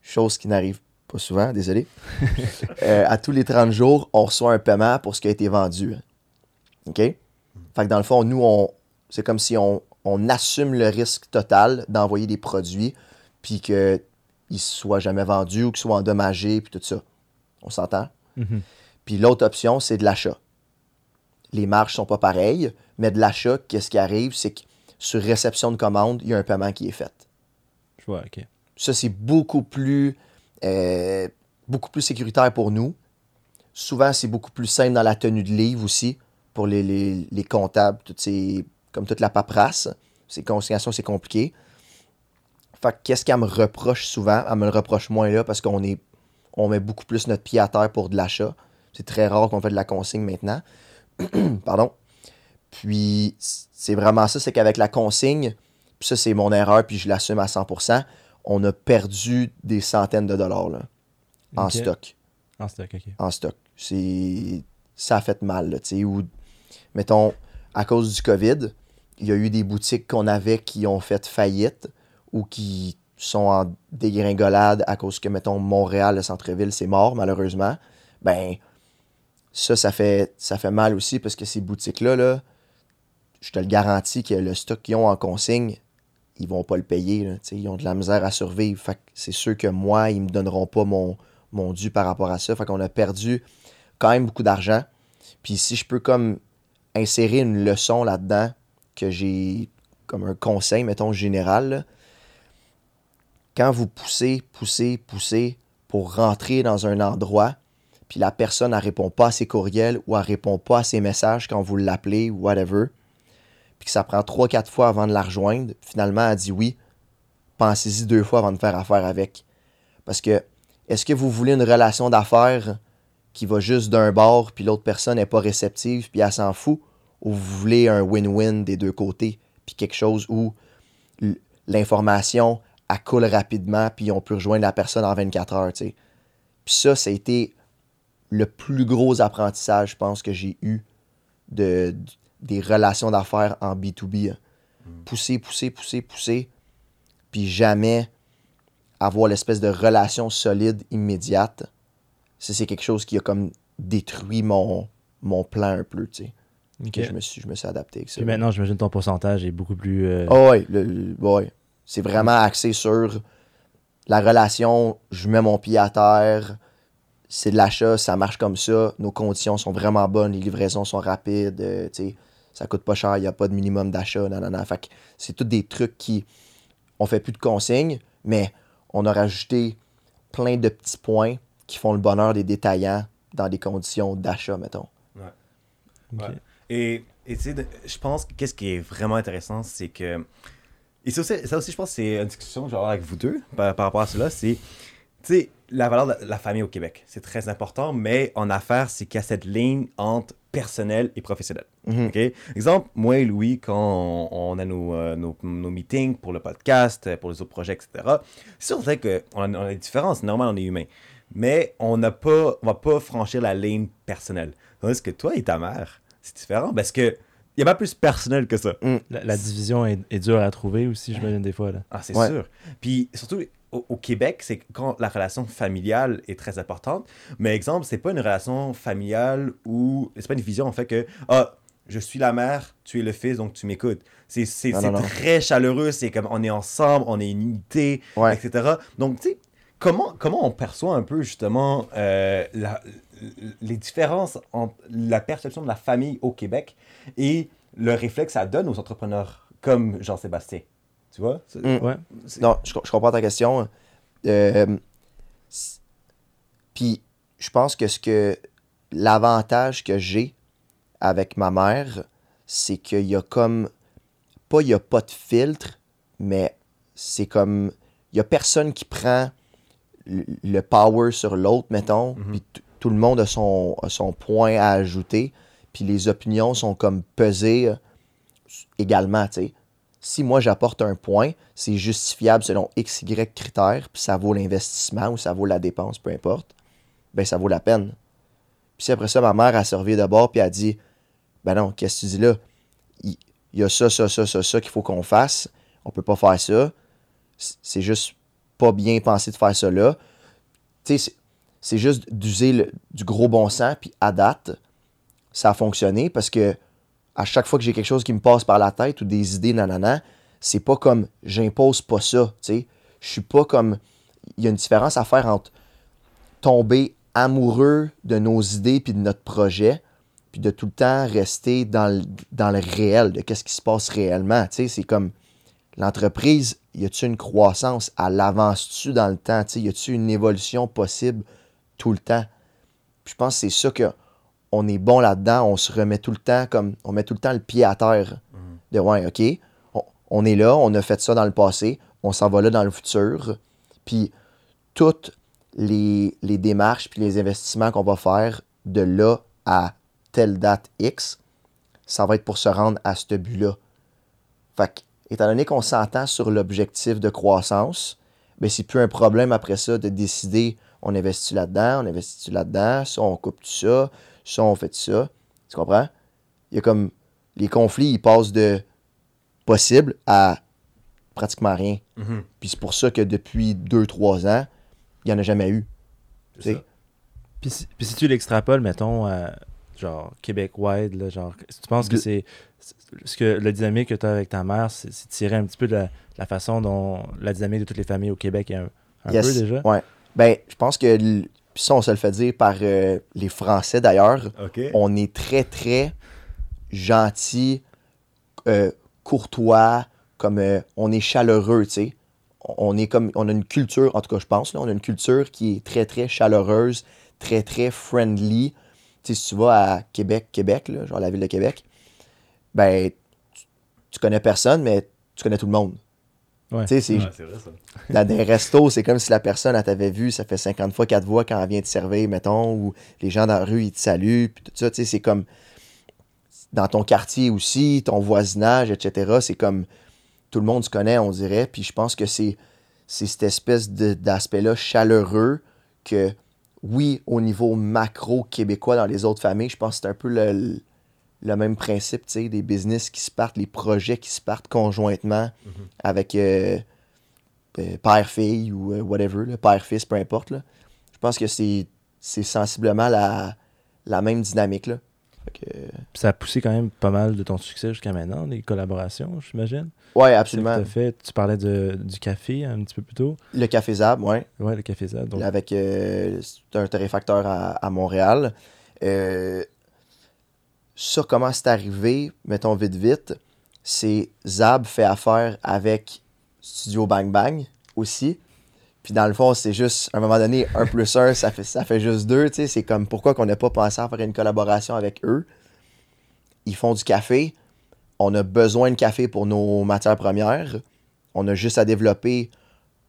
chose qui n'arrive pas souvent, désolé, euh, à tous les 30 jours, on reçoit un paiement pour ce qui a été vendu. OK? Fait que dans le fond, nous, on, c'est comme si on, on assume le risque total d'envoyer des produits, puis qu'ils ne soient jamais vendus ou qu'ils soient endommagés, puis tout ça. On s'entend? Mhm. Puis l'autre option, c'est de l'achat. Les marges sont pas pareilles, mais de l'achat, qu'est-ce qui arrive? C'est que sur réception de commande, il y a un paiement qui est fait. Je vois, ok. Ça, c'est beaucoup plus, euh, beaucoup plus sécuritaire pour nous. Souvent, c'est beaucoup plus simple dans la tenue de livre aussi, pour les, les- les comptables, toutes ces, comme toute la paperasse. Ces consignations, c'est compliqué. Fait que qu'est-ce qu'elle me reproche souvent? Elle me le reproche moins là parce qu'on est, on met beaucoup plus notre pied à terre pour de l'achat. C'est très rare qu'on fait de la consigne maintenant. Pardon. Puis, c'est vraiment ça, c'est qu'avec la consigne, puis ça, c'est mon erreur, puis je l'assume à 100%, on a perdu des centaines de dollars là, en stock. En stock, ok. En stock. C'est, ça a fait mal, là, tu sais, ou, mettons, à cause du COVID, il y a eu des boutiques qu'on avait qui ont fait faillite ou qui sont en dégringolade à cause que, mettons, Montréal, le centre-ville, c'est mort, malheureusement. Ben, ça, ça fait, ça fait mal aussi parce que ces boutiques-là, là, je te le garantis que le stock qu'ils ont en consigne, ils vont pas le payer. ils ont de la misère à survivre. C'est sûr que moi, ils me donneront pas mon, mon dû par rapport à ça. Fait qu'on a perdu quand même beaucoup d'argent. Puis si je peux comme insérer une leçon là-dedans que j'ai comme un conseil, mettons, général, quand vous poussez, poussez, poussez pour rentrer dans un endroit, puis la personne ne répond pas à ses courriels ou elle répond pas à ses messages quand vous l'appelez ou whatever, puis que ça prend 3-4 fois avant de la rejoindre, finalement, elle dit oui, pensez-y deux fois avant de faire affaire avec. Parce que, est-ce que vous voulez une relation d'affaires qui va juste d'un bord, puis l'autre personne n'est pas réceptive, puis elle s'en fout, ou vous voulez un win-win des deux côtés, puis quelque chose où l'information, elle coule rapidement, puis on peut rejoindre la personne en 24 heures, tu. Puis ça, ça a été le plus gros apprentissage, je pense, que j'ai eu des relations d'affaires en B2B. hein. Pousser, pousser, pousser, pousser, puis jamais avoir l'espèce de relation solide immédiate. Ça, c'est quelque chose qui a comme détruit mon, mon plan un peu, tu sais. Je, me suis, je me suis adapté avec ça. Puis maintenant, j'imagine ton pourcentage est beaucoup plus. euh, Ah ouais, le- le- ouais. C'est vraiment axé sur la relation, je mets mon pied à terre, c'est de l'achat, ça marche comme ça, nos conditions sont vraiment bonnes, les livraisons sont rapides, euh, tu sais, ça coûte pas cher, il n'y a pas de minimum d'achat, nanana. Fait que c'est tous des trucs qui. On fait plus de consignes, mais on a rajouté plein de petits points qui font le bonheur des détaillants dans des conditions d'achat, mettons. Ouais. Et et tu sais, je pense que qu'est-ce qui est vraiment intéressant, c'est que. Et ça aussi, ça aussi, je pense que c'est une discussion que je vais avoir avec vous deux par, par rapport à cela. C'est, tu sais, la valeur de la, famille au Québec. C'est très important, mais en affaires, c'est qu'il y a cette ligne entre personnel et professionnel. Mhm. OK? Exemple, moi et Louis, quand on, on a nos, euh, nos, nos meetings pour le podcast, pour les autres projets, etc., c'est sûr c'est vrai qu'on a, on a des différences. C'est normal, on est humain. Mais on n'a pas, on va pas franchir la ligne personnelle. Tandis que toi et ta mère, c'est différent parce que il y a pas plus personnel que ça. La, la division est, est dure à trouver aussi, j'imagine, des fois. Là. Ah, c'est Ouais. sûr. Puis surtout au, au Québec, c'est quand la relation familiale est très importante. Mais exemple, c'est pas une relation familiale où c'est pas une vision en fait que ah je suis la mère, tu es le fils, donc tu m'écoutes. C'est c'est- Non, c'est non, non. très chaleureux, c'est comme on est ensemble, on est une unité, Ouais. etc. Donc tu sais comment comment on perçoit un peu justement euh, la- les différences entre la perception de la famille au Québec et le réflexe que ça donne aux entrepreneurs comme Jean-Sébastien? Tu vois? Mm. Ouais. Non, je, je comprends ta question. Euh, Puis, je pense que ce que l'avantage que j'ai avec ma mère, c'est qu'il y a comme pas il y a pas de filtre, mais c'est comme il y a personne qui prend le, power sur l'autre, mettons. Mhm. Puis tout le monde a son, a son point à ajouter, puis les opinions sont comme pesées euh, également, tu sais. Si moi j'apporte un point, c'est justifiable selon X, Y critères, puis ça vaut l'investissement ou ça vaut la dépense, peu importe, ben ça vaut la peine. Puis si après ça, ma mère a servi de bord, puis a dit Ben non, qu'est-ce que tu dis là? Il y a ça, ça, ça, ça, ça qu'il faut qu'on fasse. On peut pas faire ça. C'est juste pas bien pensé de faire sais, c'est- juste d'user du gros bon sens, puis à date, ça a fonctionné parce que à chaque fois que j'ai quelque chose qui me passe par la tête ou des idées, nanana, c'est pas comme j'impose pas ça. Je suis pas comme. Il y a une différence à faire entre tomber amoureux de nos idées puis de notre projet, puis de tout le temps rester dans le, réel, de qu'est-ce qui se passe réellement. C'est comme l'entreprise, y a-tu une croissance? Elle avance-tu dans le temps? Tu sais, y a-tu une évolution possible tout le temps? Puis je pense que c'est ça que on est bon là-dedans. On se remet tout le temps comme. On met tout le temps le pied à terre. De ouais, OK, on, on est là, on a fait ça dans le passé, on s'en va là dans le futur. Puis toutes les, les démarches puis les investissements qu'on va faire de là à telle date X, ça va être pour se rendre à ce but-là. Fait que, étant donné qu'on s'entend sur l'objectif de croissance, ben c'est plus un problème après ça de décider on investit là-dedans, on investit là-dedans, ça on coupe tout ça, ça on fait tout ça. Tu comprends? Il y a comme les conflits, ils passent de possible à pratiquement rien. Mhm. Puis c'est pour ça que depuis 2-3 ans, il n'y en a jamais eu. Puis si, si tu l'extrapoles, mettons, à genre Québec-wide, genre, tu penses que c'est. Ce que la dynamique que tu as avec ta mère, c'est tiré un petit peu de la, la façon dont la dynamique de toutes les familles au Québec est un, un Yes. peu déjà. Ouais. Ben, je pense que ça, on se le fait dire par euh, les Français d'ailleurs. On est très, très gentil, euh, courtois, comme euh, on est chaleureux, tu sais. On est comme, on a une culture, en tout cas, je pense, là, on a une culture qui est très, très chaleureuse, très, très friendly. Tu sais, si tu vas à Québec, Québec, là, genre la ville de Québec, ben, tu, tu connais personne, mais tu connais tout le monde. Ouais. Tu sais, c'est Ouais, c'est vrai ça. dans des restos, c'est comme si la personne, elle t'avait vu, ça fait 50 fois qu'elle te voit quand elle vient te servir, mettons, ou les gens dans la rue, ils te saluent, puis tout ça, tu sais, c'est comme dans ton quartier aussi, ton voisinage, etc. C'est comme tout le monde se connaît, on dirait, puis je pense que c'est c'est cette espèce de- d'aspect-là chaleureux que, oui, au niveau macro québécois dans les autres familles, je pense que c'est un peu le, le même principe, tu sais, des business qui se partent, les projets qui se partent conjointement avec euh, euh, père-fille ou euh, whatever, père-fils, peu importe. là. Je pense que c'est sensiblement la, la même dynamique. Là. Que, ça a poussé quand même pas mal de ton succès jusqu'à maintenant, les collaborations, j'imagine. ce absolument. fait. Tu parlais de, du café un petit peu plus tôt. Le Café Zab, ouais. Ouais, le café. Donc, avec un torréfacteur à, à Montréal. Ça, comment c'est arrivé, mettons vite vite, c'est Zab fait affaire avec Studio Bang Bang aussi. Puis dans le fond, c'est juste, à un moment donné, un plus un, ça fait, ça fait juste sais. C'est comme pourquoi qu'on n'a pas pensé à faire une collaboration avec eux. Ils font du café. On a besoin de café pour nos matières premières. On a juste à développer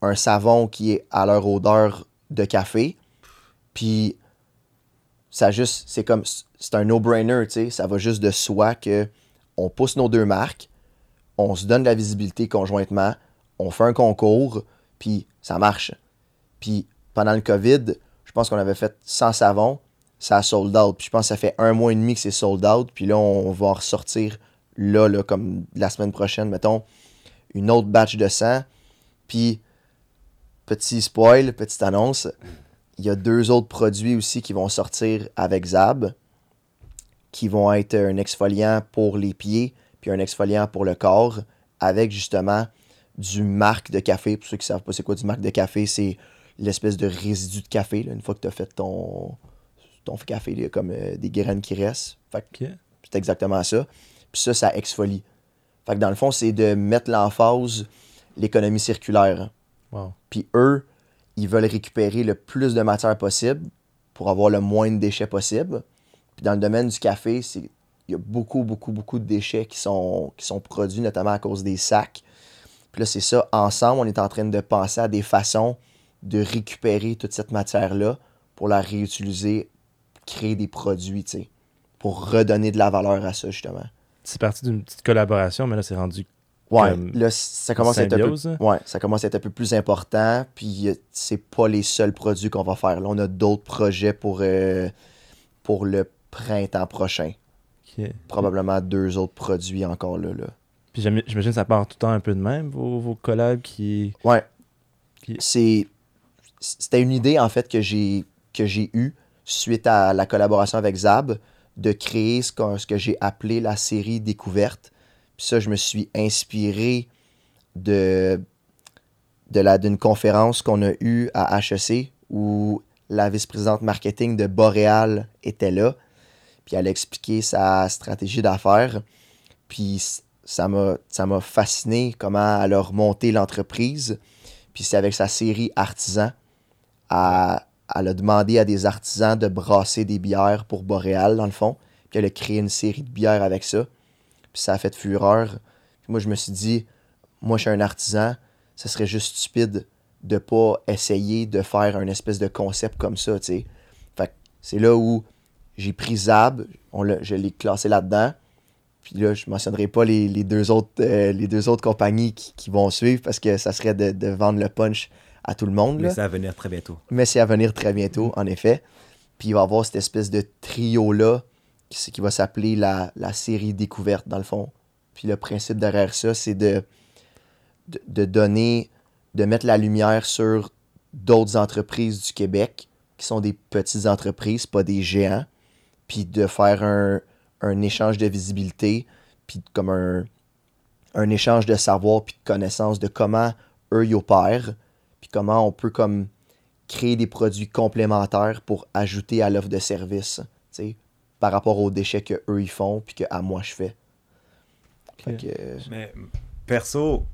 un savon qui est à leur odeur de café. Puis ça juste, c'est comme, c'est un no-brainer, tu sais. Ça va juste de soi que on pousse nos deux marques, on se donne de la visibilité conjointement, on fait un concours, puis ça marche. Puis pendant le COVID, je pense qu'on avait fait 100 savons, ça a sold out. Puis je pense que ça fait un mois et demi que c'est sold out, puis là, on va ressortir là, là, comme la semaine prochaine, mettons, une autre batch de 100. Puis, petit spoil, petite annonce, il y a deux autres produits aussi qui vont sortir avec Zab, qui vont être un exfoliant pour les pieds, puis un exfoliant pour le corps, avec justement du marque de café. Pour ceux qui ne savent pas c'est quoi du marque de café, c'est l'espèce de résidu de café, là, une fois que tu as fait ton, ton café, il y a comme euh, des graines qui restent. Fait que c'est exactement ça. Puis ça, ça exfolie. Fait que dans le fond, c'est de mettre l'emphase l'économie circulaire. Wow. Puis eux, ils veulent récupérer le plus de matière possible pour avoir le moins de déchets possible. Puis dans le domaine du café, il y a beaucoup, beaucoup, beaucoup de déchets qui sont, qui sont produits, notamment à cause des sacs. Puis là, c'est ça, ensemble, on est en train de penser à des façons de récupérer toute cette matière-là pour la réutiliser créer des produits, tu sais, pour redonner de la valeur à ça, justement. C'est parti d'une petite collaboration, mais là, c'est rendu Ouais, Comme là, ça commence, à être un peu, hein? ouais, ça commence à être un peu plus important, puis euh, c'est pas les seuls produits qu'on va faire. Là, on a d'autres projets pour, euh, pour le printemps prochain. Probablement deux autres produits encore là. là. Puis j'im- j'imagine que ça part tout le temps un peu de même, vos, vos collabs qui. Ouais. Qui- C'est c'était une idée en fait que j'ai que j'ai eue suite à la collaboration avec Zab de créer ce, qu'on- ce que j'ai appelé la série découverte. Puis ça, je me suis inspiré de de la d'une conférence qu'on a eue à HEC où la vice-présidente marketing de Boréal était là. Puis elle a expliqué sa stratégie d'affaires. Puis ça m'a fasciné comment elle a remonté l'entreprise. Puis c'est avec sa série Artisan. Elle, elle a demandé à des artisans de brasser des bières pour Boréal, dans le fond. Puis elle a créé une série de bières avec ça. Puis ça a fait fureur. Puis moi, je me suis dit, moi, je suis un artisan. Ce serait juste stupide de pas essayer de faire un espèce de concept comme ça, tu sais. Fait que c'est là où j'ai pris Zab, on je l'ai classé là-dedans. Puis là, je mentionnerai pas les, les deux, autres, euh, les deux autres compagnies qui, qui vont suivre parce que ça serait de, de vendre le punch à tout le monde. Mais ça va venir très bientôt. Mais c'est à venir très bientôt, en effet. Puis il va y avoir cette espèce de trio-là s- qui va s'appeler la, la série découverte, dans le fond. Puis le principe derrière ça, c'est de, de, donner, de mettre la lumière sur d'autres entreprises du Québec qui sont des petites entreprises, pas des géants. Puis de faire un, un échange de visibilité, puis comme un, un échange de savoir puis de connaissances de comment eux y opèrent, puis comment on peut comme créer des produits complémentaires pour ajouter à l'offre de service, tu sais, par rapport aux déchets que eux ils font puis que à moi je fais. Que, euh, Mais perso,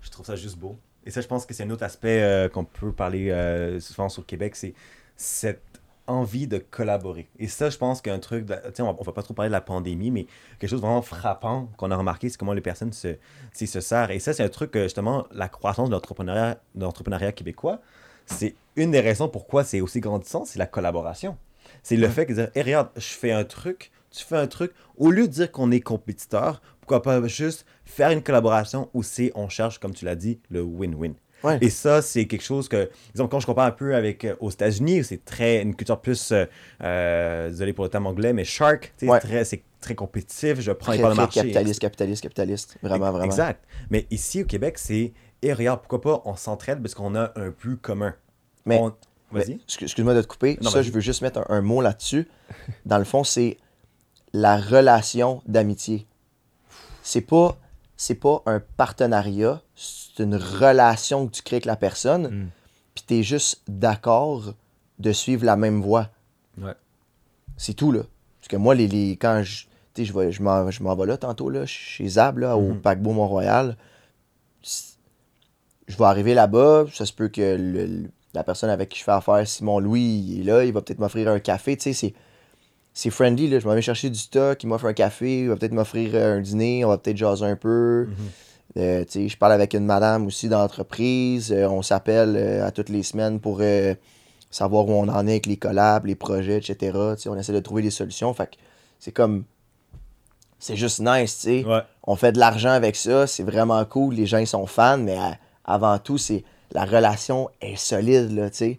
je trouve ça juste beau. Et ça, je pense que c'est un autre aspect euh, qu'on peut parler euh, souvent sur Québec, c'est cette envie de collaborer. Et ça, je pense qu'un truc, de- on, on va pas trop parler de la pandémie, mais quelque chose de vraiment frappant qu'on a remarqué, c'est comment les personnes se, se serrent. Et ça, c'est un truc, que, justement, la croissance de l'entrepreneuriat québécois, c'est une des raisons pourquoi c'est aussi grandissant, c'est la collaboration. C'est le fait que dire, Hey, regarde, je fais un truc, tu fais un truc, au lieu de dire qu'on est compétiteur, pourquoi pas juste faire une collaboration où c'est, on cherche, comme tu l'as dit, le win-win. Ouais. Et ça, c'est quelque chose que, disons, quand je compare un peu avec euh, aux États-Unis, où c'est très une culture plus, euh, euh, désolé pour le terme anglais, mais shark, Ouais. très- c'est très compétitif, je prends les parts de marché. capitaliste, capitaliste, capitaliste. Vraiment, vraiment. Exact. Mais ici, au Québec, c'est, et regarde, pourquoi pas, on s'entraide parce qu'on a un plus commun. Mais- On- Vas-y. excu- Excuse-moi de te couper. Non, ça, je veux juste mettre un, un mot là-dessus. Dans le fond, c'est la relation d'amitié. C'est pas, c'est pas un partenariat, c'est une relation que tu crées avec la personne, Mm. puis tu es juste d'accord de suivre la même voie. Ouais. C'est tout, là. Parce que moi, les, les- quand je, je, vais- je m'en je m'en vais là tantôt, là, chez Zab, là, au Mhm. paquebot Mont-Royal, je vais arriver là-bas, ça se peut que le- la personne avec qui je fais affaire, Simon Louis, il est là, il va peut-être m'offrir un café, tu sais, c'est... C'est friendly, là. Je m'en vais chercher du stock, il m'offre un café, il va peut-être m'offrir euh, un dîner, on va peut-être jaser un peu. Mhm. Euh, tu sais, je parle avec une madame aussi d'entreprise. euh, on s'appelle euh, à toutes les semaines pour savoir où on en est avec les collabs, les projets, etc. Tu sais, on essaie de trouver des solutions. Fait que c'est comme. C'est juste nice, tu sais. Ouais. On fait de l'argent avec ça, c'est vraiment cool. Les gens ils sont fans, mais avant tout, c'est la relation est solide, là, tu sais.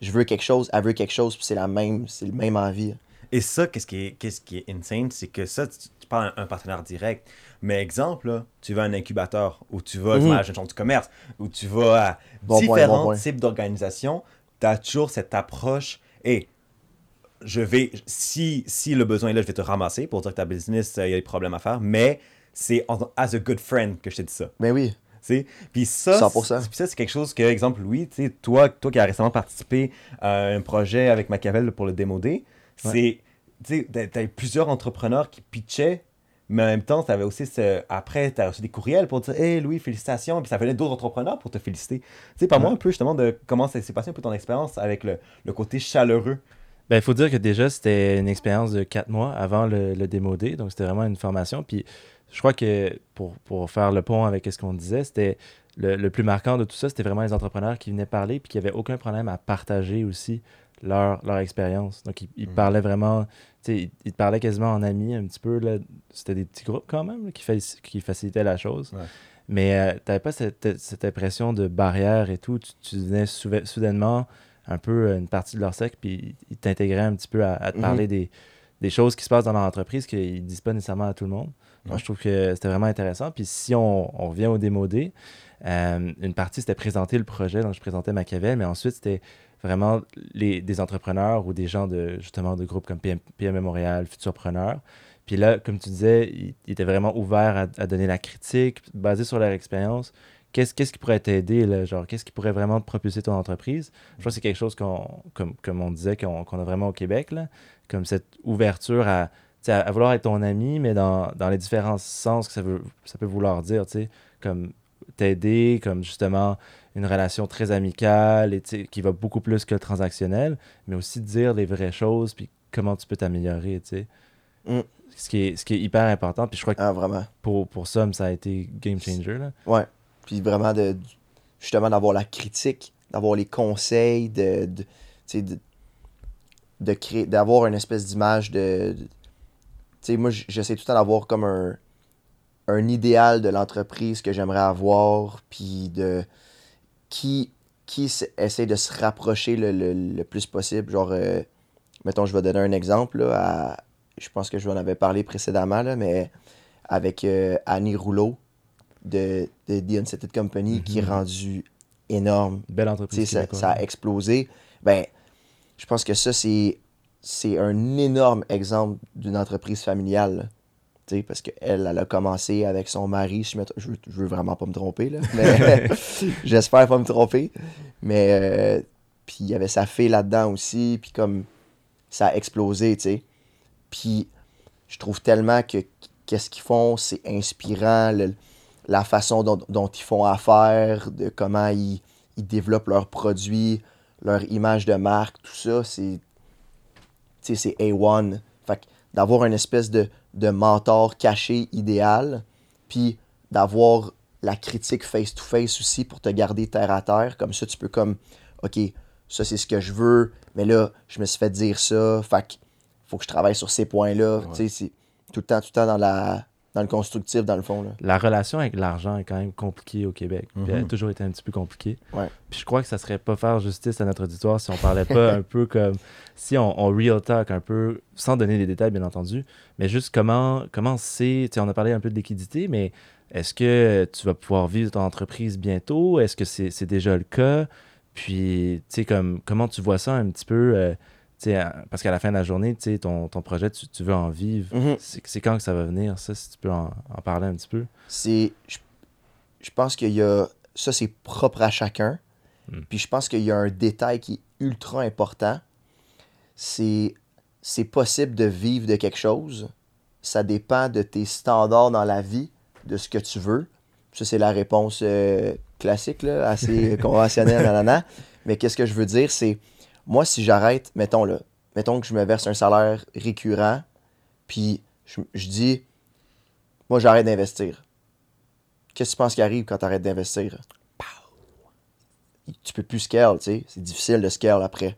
Je veux quelque chose, elle veut quelque chose, puis c'est la même, c'est le même envie. Et ça, qu'est-ce qui est, qu'est-ce qui est insane, c'est que ça, tu, tu parles un, un partenaire direct. Mais exemple, là, tu vas à un incubateur, ou tu vas à la chambre du commerce, ou tu vas à Bon point, différents bon types d'organisations, tu as toujours cette approche. Et je vais, si, si le besoin est là, je vais te ramasser pour dire que ta business, euh, il y a des problèmes à faire. Mais c'est en- as a good friend que je te dis ça. Ben oui. Tu Puis ça, 100%. c'est- puis ça, c'est quelque chose que, exemple, Louis, tu sais, toi, toi qui as récemment participé à un projet avec Machiavel pour le démodé, c'est, tu t'as plusieurs entrepreneurs qui pitchaient, mais en même temps, aussi ce, après, t'as reçu des courriels pour dire, hey Louis, félicitations, puis ça venait d'autres entrepreneurs pour te féliciter. Tu sais, parle-moi Ouais. un peu justement de comment ça s'est passé un peu ton expérience avec le, le côté chaleureux. Ben, il faut dire que déjà, c'était une expérience de quatre mois avant le, le démodé. Donc, c'était vraiment une formation. Puis, je crois que pour, pour faire le pont avec ce qu'on disait, c'était le, le plus marquant de tout ça, c'était vraiment les entrepreneurs qui venaient parler puis qui n'avaient aucun problème à partager aussi leur, leur expérience. Donc, ils, ils Mhm. parlaient vraiment, tu sais, ils, ils te parlaient quasiment en amis un petit peu. là. C'était des petits groupes quand même là, qui, qui facilitaient la chose. Ouais. Mais tu n'avais pas cette, cette impression de barrière et tout? Tu, tu devenais souve- soudainement un peu euh, une partie de leur cercle, puis ils t'intégraient un petit peu à, à te Mhm. parler des, des choses qui se passent dans leur entreprise qu'ils ne disent pas nécessairement à tout le monde? Moi, je trouve que c'était vraiment intéressant. Puis si on, revient au démodé, euh, une partie, c'était présenter le projet. Donc, je présentais Machiavel, mais ensuite, c'était vraiment les, des entrepreneurs ou des gens de, justement, de groupes comme PM, PME Montréal, Futurpreneurs. Puis là, comme tu disais, ils, ils étaient vraiment ouverts à, donner la critique, basée sur leur expérience. Qu'est-ce, qui pourrait t'aider? Genre, qu'est-ce qui pourrait vraiment te propulser ton entreprise? Je pense que c'est quelque chose qu'on, comme, comme on disait, qu'on, a vraiment au Québec, là. Comme cette ouverture à, à, à vouloir être ton ami, mais dans, dans les différents sens que ça, veut, ça peut vouloir dire, tu sais. Comme t'aider, comme justement une relation très amicale et qui va beaucoup plus que le transactionnel, mais aussi dire les vraies choses puis comment tu peux t'améliorer, tu sais. Mm. Ce, qui est, ce qui est hyper important. Puis je crois que Ah, vraiment. pour, pour Somme, ça a été game changer. Là. Ouais. Puis vraiment, de, justement, d'avoir la critique, d'avoir les conseils, de, de, tu sais, de, de créer, d'avoir une espèce d'image de. Sais, moi, j'essaie tout le temps d'avoir comme un, un idéal de l'entreprise que j'aimerais avoir, puis de. Qui, qui essaie de se rapprocher le, le- le plus possible. Genre, euh, mettons, je vais donner un exemple, là, à- je pense que je vous en avais parlé précédemment, là, mais avec euh, Annie Rouleau de, de The Unsettled Company qui est Mhm. rendu énorme. Belle entreprise. ça, ça a explosé. Ben, je pense que ça, c'est, c'est un énorme exemple d'une entreprise familiale. parce qu'elle, elle a commencé avec son mari. Je, je, veux, je veux vraiment pas me tromper, là. Mais j'espère pas me tromper. Mais, euh, puis il y avait sa fille là-dedans aussi. Puis comme, ça a explosé, tu sais. Puis je trouve tellement que qu'est-ce qu'ils font, c'est inspirant. le- la façon dont, dont ils font affaire, de comment ils, ils développent leurs produits, leur image de marque, tout ça, c'est sais, c'est A1. Fait d'avoir une espèce de, de mentor caché idéal, puis d'avoir la critique face-to-face aussi pour te garder terre à terre. Comme ça, tu peux comme, OK, ça c'est ce que je veux, mais là, je me suis fait dire ça, fait que faut que je travaille sur ces points-là. Ouais. Tu sais, c'est tout le temps, tout le temps dans, la, dans le constructif, dans le fond. Là. La relation avec l'argent est quand même compliquée au Québec. Elle a Mhm. toujours été un petit peu compliquée. Ouais. Puis je crois que ça serait pas faire justice à notre auditoire si on parlait pas un peu comme. Si on, on real talk un peu, sans donner les détails, bien entendu, mais juste comment comment c'est. Tu sais, on a parlé un peu de liquidité, mais est-ce que tu vas pouvoir vivre ton entreprise bientôt? Est-ce que c'est c'est déjà le cas? Puis, tu sais, comme, comment tu vois ça un petit peu? euh, à- parce qu'à la fin de la journée, ton, ton projet, tu, tu veux en vivre. Mhm. C'est c'est quand que ça va venir, ça, si tu peux en, en parler un petit peu? c'est je, je pense qu'il y a ça c'est propre à chacun Mm. puis je pense qu'il y a un détail qui est ultra important c'est c'est possible de vivre de quelque chose ça dépend de tes standards dans la vie de ce que tu veux ça c'est la réponse euh, classique là, assez conventionnelle nanana. mais qu'est-ce que je veux dire c'est moi si j'arrête mettons là mettons que je me verse un salaire récurrent puis je, dis moi j'arrête d'investir Qu'est-ce que tu penses qui arrive quand tu arrêtes d'investir? Tu peux plus scale, tu sais. C'est difficile de scale après.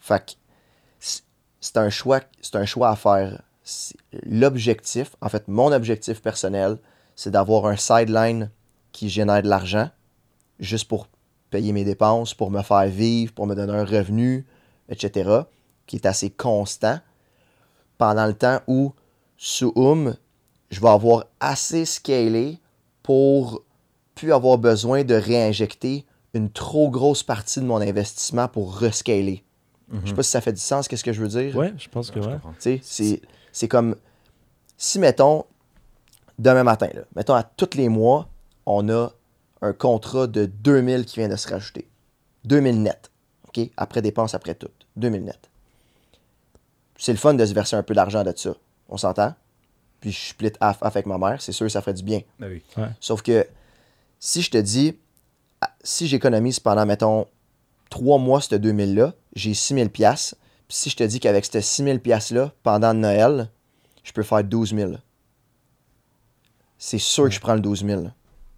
Fait que c'est- un choix, c'est un choix à faire. L'objectif, en fait, mon objectif personnel, c'est d'avoir un sideline qui génère de l'argent, juste pour payer mes dépenses, pour me faire vivre, pour me donner un revenu, etc., qui est assez constant pendant le temps où, sous Oum, je vais avoir assez scalé pour plus avoir besoin de réinjecter une trop grosse partie de mon investissement pour rescaler. Je sais pas si ça fait du sens, qu'est-ce que je veux dire? Ouais, je pense que c'est, c'est comme si, mettons, demain matin, là, mettons à tous les mois, on a un contrat de 2000 qui vient de se rajouter. 2000 net. OK? Après dépenses, après tout. 2000 net. C'est le fun de se verser un peu d'argent de ça. On s'entend? Puis je split half, half avec ma mère. C'est sûr, ça ferait du bien. Ben oui. Sauf que si je te dis, ah, si j'économise pendant, mettons, 3 mois, ce 2000-là, j'ai 6000 pièces. Puis si je te dis qu'avec ces 6000 pièces-là, pendant Noël, je peux faire 12 000. C'est sûr que je prends le 12 000.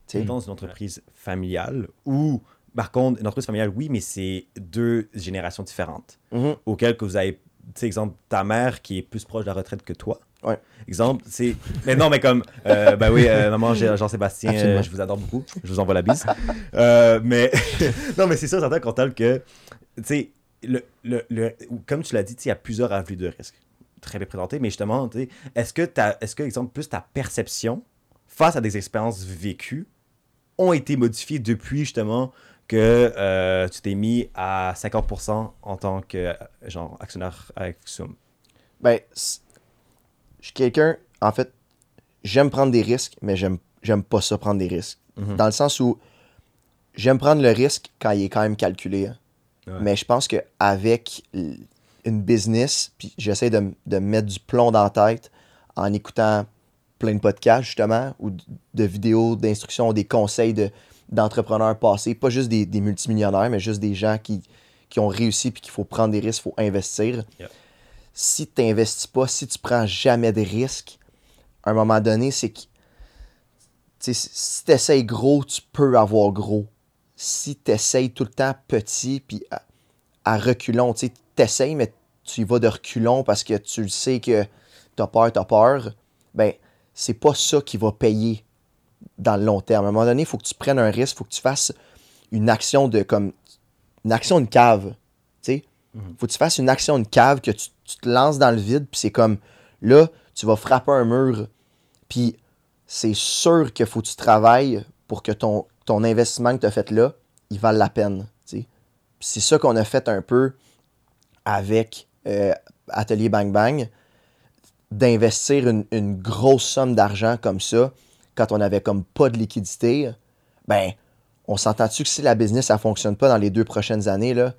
Tu sais. Dans une entreprise familiale où par contre, une entreprise familiale, oui, mais c'est deux générations différentes. Mhm. Auquel que vous avez, tu sais, exemple, ta mère qui est plus proche de la retraite que toi. Ouais. Exemple, c'est. Mais non, mais comme. Euh, ben oui, euh, maman, Jean-Sébastien, euh, je vous adore beaucoup. Je vous envoie la bise. Euh, mais. non, mais c'est sûr, certain, Comptable, que. Tu sais, le, le, le- comme tu l'as dit, il y a plusieurs avenues de risque. Très bien présenté, mais justement, tu sais, est-ce que, t'as- est-ce que, exemple, plus ta perception face à des expériences vécues ont été modifiées depuis, justement, que euh, tu t'es mis à 50% en tant que, genre, actionnaire avec Zoom? Ben, je suis quelqu'un, en fait, j'aime prendre des risques, mais j'aime j'aime pas ça prendre des risques. Mhm. Dans le sens où j'aime prendre le risque quand il est quand même calculé. hein. Ouais. Mais je pense qu'avec une business, puis j'essaie de, de me mettre du plomb dans la tête en écoutant plein de podcasts, justement, ou de vidéos d'instruction, des conseils de- d'entrepreneurs passés, pas juste des, des multimillionnaires, mais juste des gens qui, qui ont réussi puis qu'il faut prendre des risques, il faut investir. Yeah. Si tu n'investis pas, si tu prends jamais de risques, à un moment donné, c'est que si- si tu essayes gros, tu peux avoir gros. Si tu essayes tout le temps petit, puis à, à reculons, tu essayes, mais tu y vas de reculons parce que tu le sais que tu as peur, tu as peur, ben, c'est pas ça qui va payer dans le long terme. À un moment donné, il faut que tu prennes un risque, il faut que tu fasses une action de comme une action de cave. Tu sais, faut que tu fasses une action de cave que tu, tu te lances dans le vide, puis c'est comme là, tu vas frapper un mur, puis c'est sûr qu'il faut que tu travailles pour que ton, ton investissement que tu as fait là, il vale la peine. C'est ça qu'on a fait un peu avec euh, Atelier Bang Bang, d'investir une, une grosse somme d'argent comme ça, quand on avait comme pas de liquidité, ben, on s'entend-tu que si la business, ça fonctionne pas dans les deux prochaines années, là,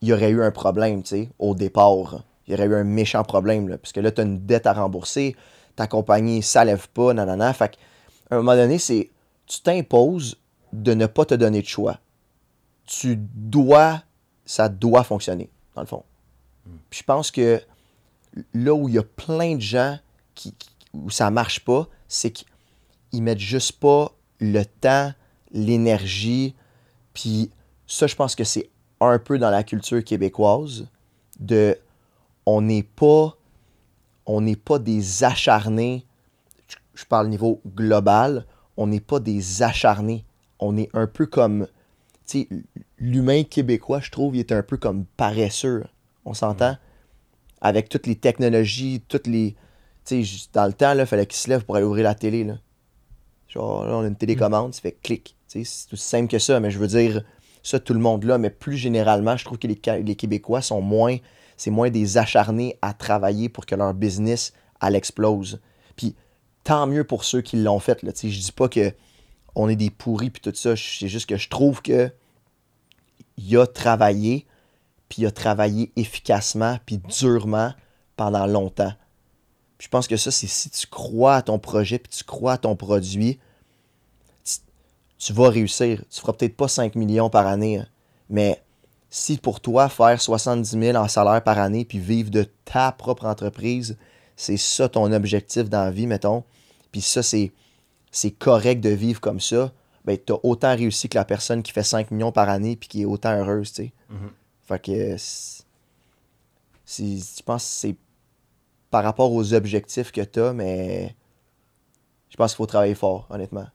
il y aurait eu un problème, tu sais, au départ. Il y aurait eu un méchant problème, là, parce que là, tu as une dette à rembourser, ta compagnie, ça lève pas, nanana. Fait qu'à un moment donné, c'est tu t'imposes de ne pas te donner de choix. Tu dois, ça doit fonctionner, dans le fond. Puis je pense que là où il y a plein de gens qui, où ça marche pas, c'est qu'ils mettent juste pas le temps, l'énergie, puis ça, je pense que c'est un peu dans la culture québécoise de on n'est pas on n'est pas des acharnés. Je- parle au niveau global on n'est pas des acharnés. On est un peu comme l'humain québécois je trouve il est un peu comme paresseux. On s'entend? Avec toutes les technologies toutes les tu sais dans le temps là fallait qu'il se lève pour aller ouvrir la télé là. Genre là on a une télécommande ça fait clic. C'est aussi simple que ça mais je veux dire ça tout le monde là mais plus généralement je trouve que les, québécois sont moins c'est moins des acharnés à travailler pour que leur business elle explose. Puis tant mieux pour ceux qui l'ont fait là. Je dis pas que on est des pourris puis tout ça c'est juste que je trouve que il a travaillé puis a travaillé efficacement puis durement pendant longtemps je pense que ça c'est si tu crois à ton projet puis tu crois à ton produit tu, vas réussir tu feras peut-être pas 5 millions par année hein, mais si pour toi faire 70 000 en salaire par année puis vivre de ta propre entreprise c'est ça ton objectif dans la vie mettons puis ça c'est c'est correct de vivre comme ça, ben, tu as autant réussi que la personne qui fait 5 millions par année puis qui est autant heureuse, tu sais. Mhm. Fait que je pense que c'est par rapport aux objectifs que tu as, mais je pense qu'il faut travailler fort, honnêtement.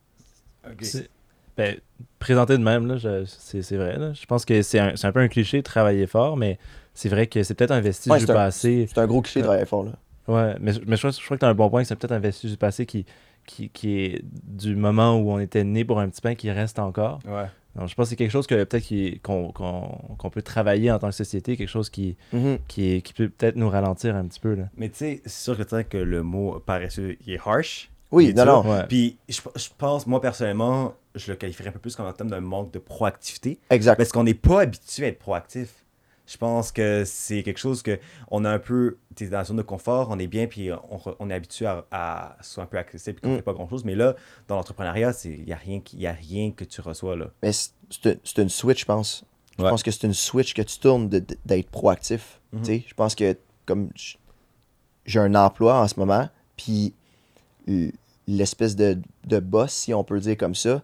Ben, présenté de même, c'est c'est vrai. là. Je pense que c'est un, c'est un peu un cliché de travailler fort, mais c'est vrai que c'est peut-être un vestige Ouais, du un- passé. C'est un gros cliché de travailler fort, là. Ouais, mais, mais je, crois, je crois que tu as un bon point, que c'est peut-être un vestige du passé qui, qui, qui est du moment où on était né pour un petit pain qui reste encore. Ouais. Donc, je pense que c'est quelque chose que peut-être qu'on peut travailler en tant que société, quelque chose qui, Mhm. qui, peut peut-être nous ralentir un petit peu. Là. Mais tu sais, c'est sûr que, tu sais que le mot paresseux, il est harsh. Oui, non, non. Ouais. Puis je, je pense, moi personnellement, je le qualifierais un peu plus comme un terme d'un manque de proactivité. Exact. Parce qu'on n'est pas habitué à être proactif. Je pense que c'est quelque chose que on a un peu, t'es dans la zone de confort, on est bien, puis on, est habitué à, à soit un peu accessible, puis qu'on Mm. fait pas grand chose. Mais là, dans l'entrepreneuriat, il n'y a, rien qui- y a rien que tu reçois là. Mais c'est une- switch, je pense. Je Ouais. pense que c'est une switch que tu tournes d'être proactif. Mhm. Sais, Je pense que comme j'ai un emploi en ce moment, puis l'espèce de, de boss, si on peut dire comme ça,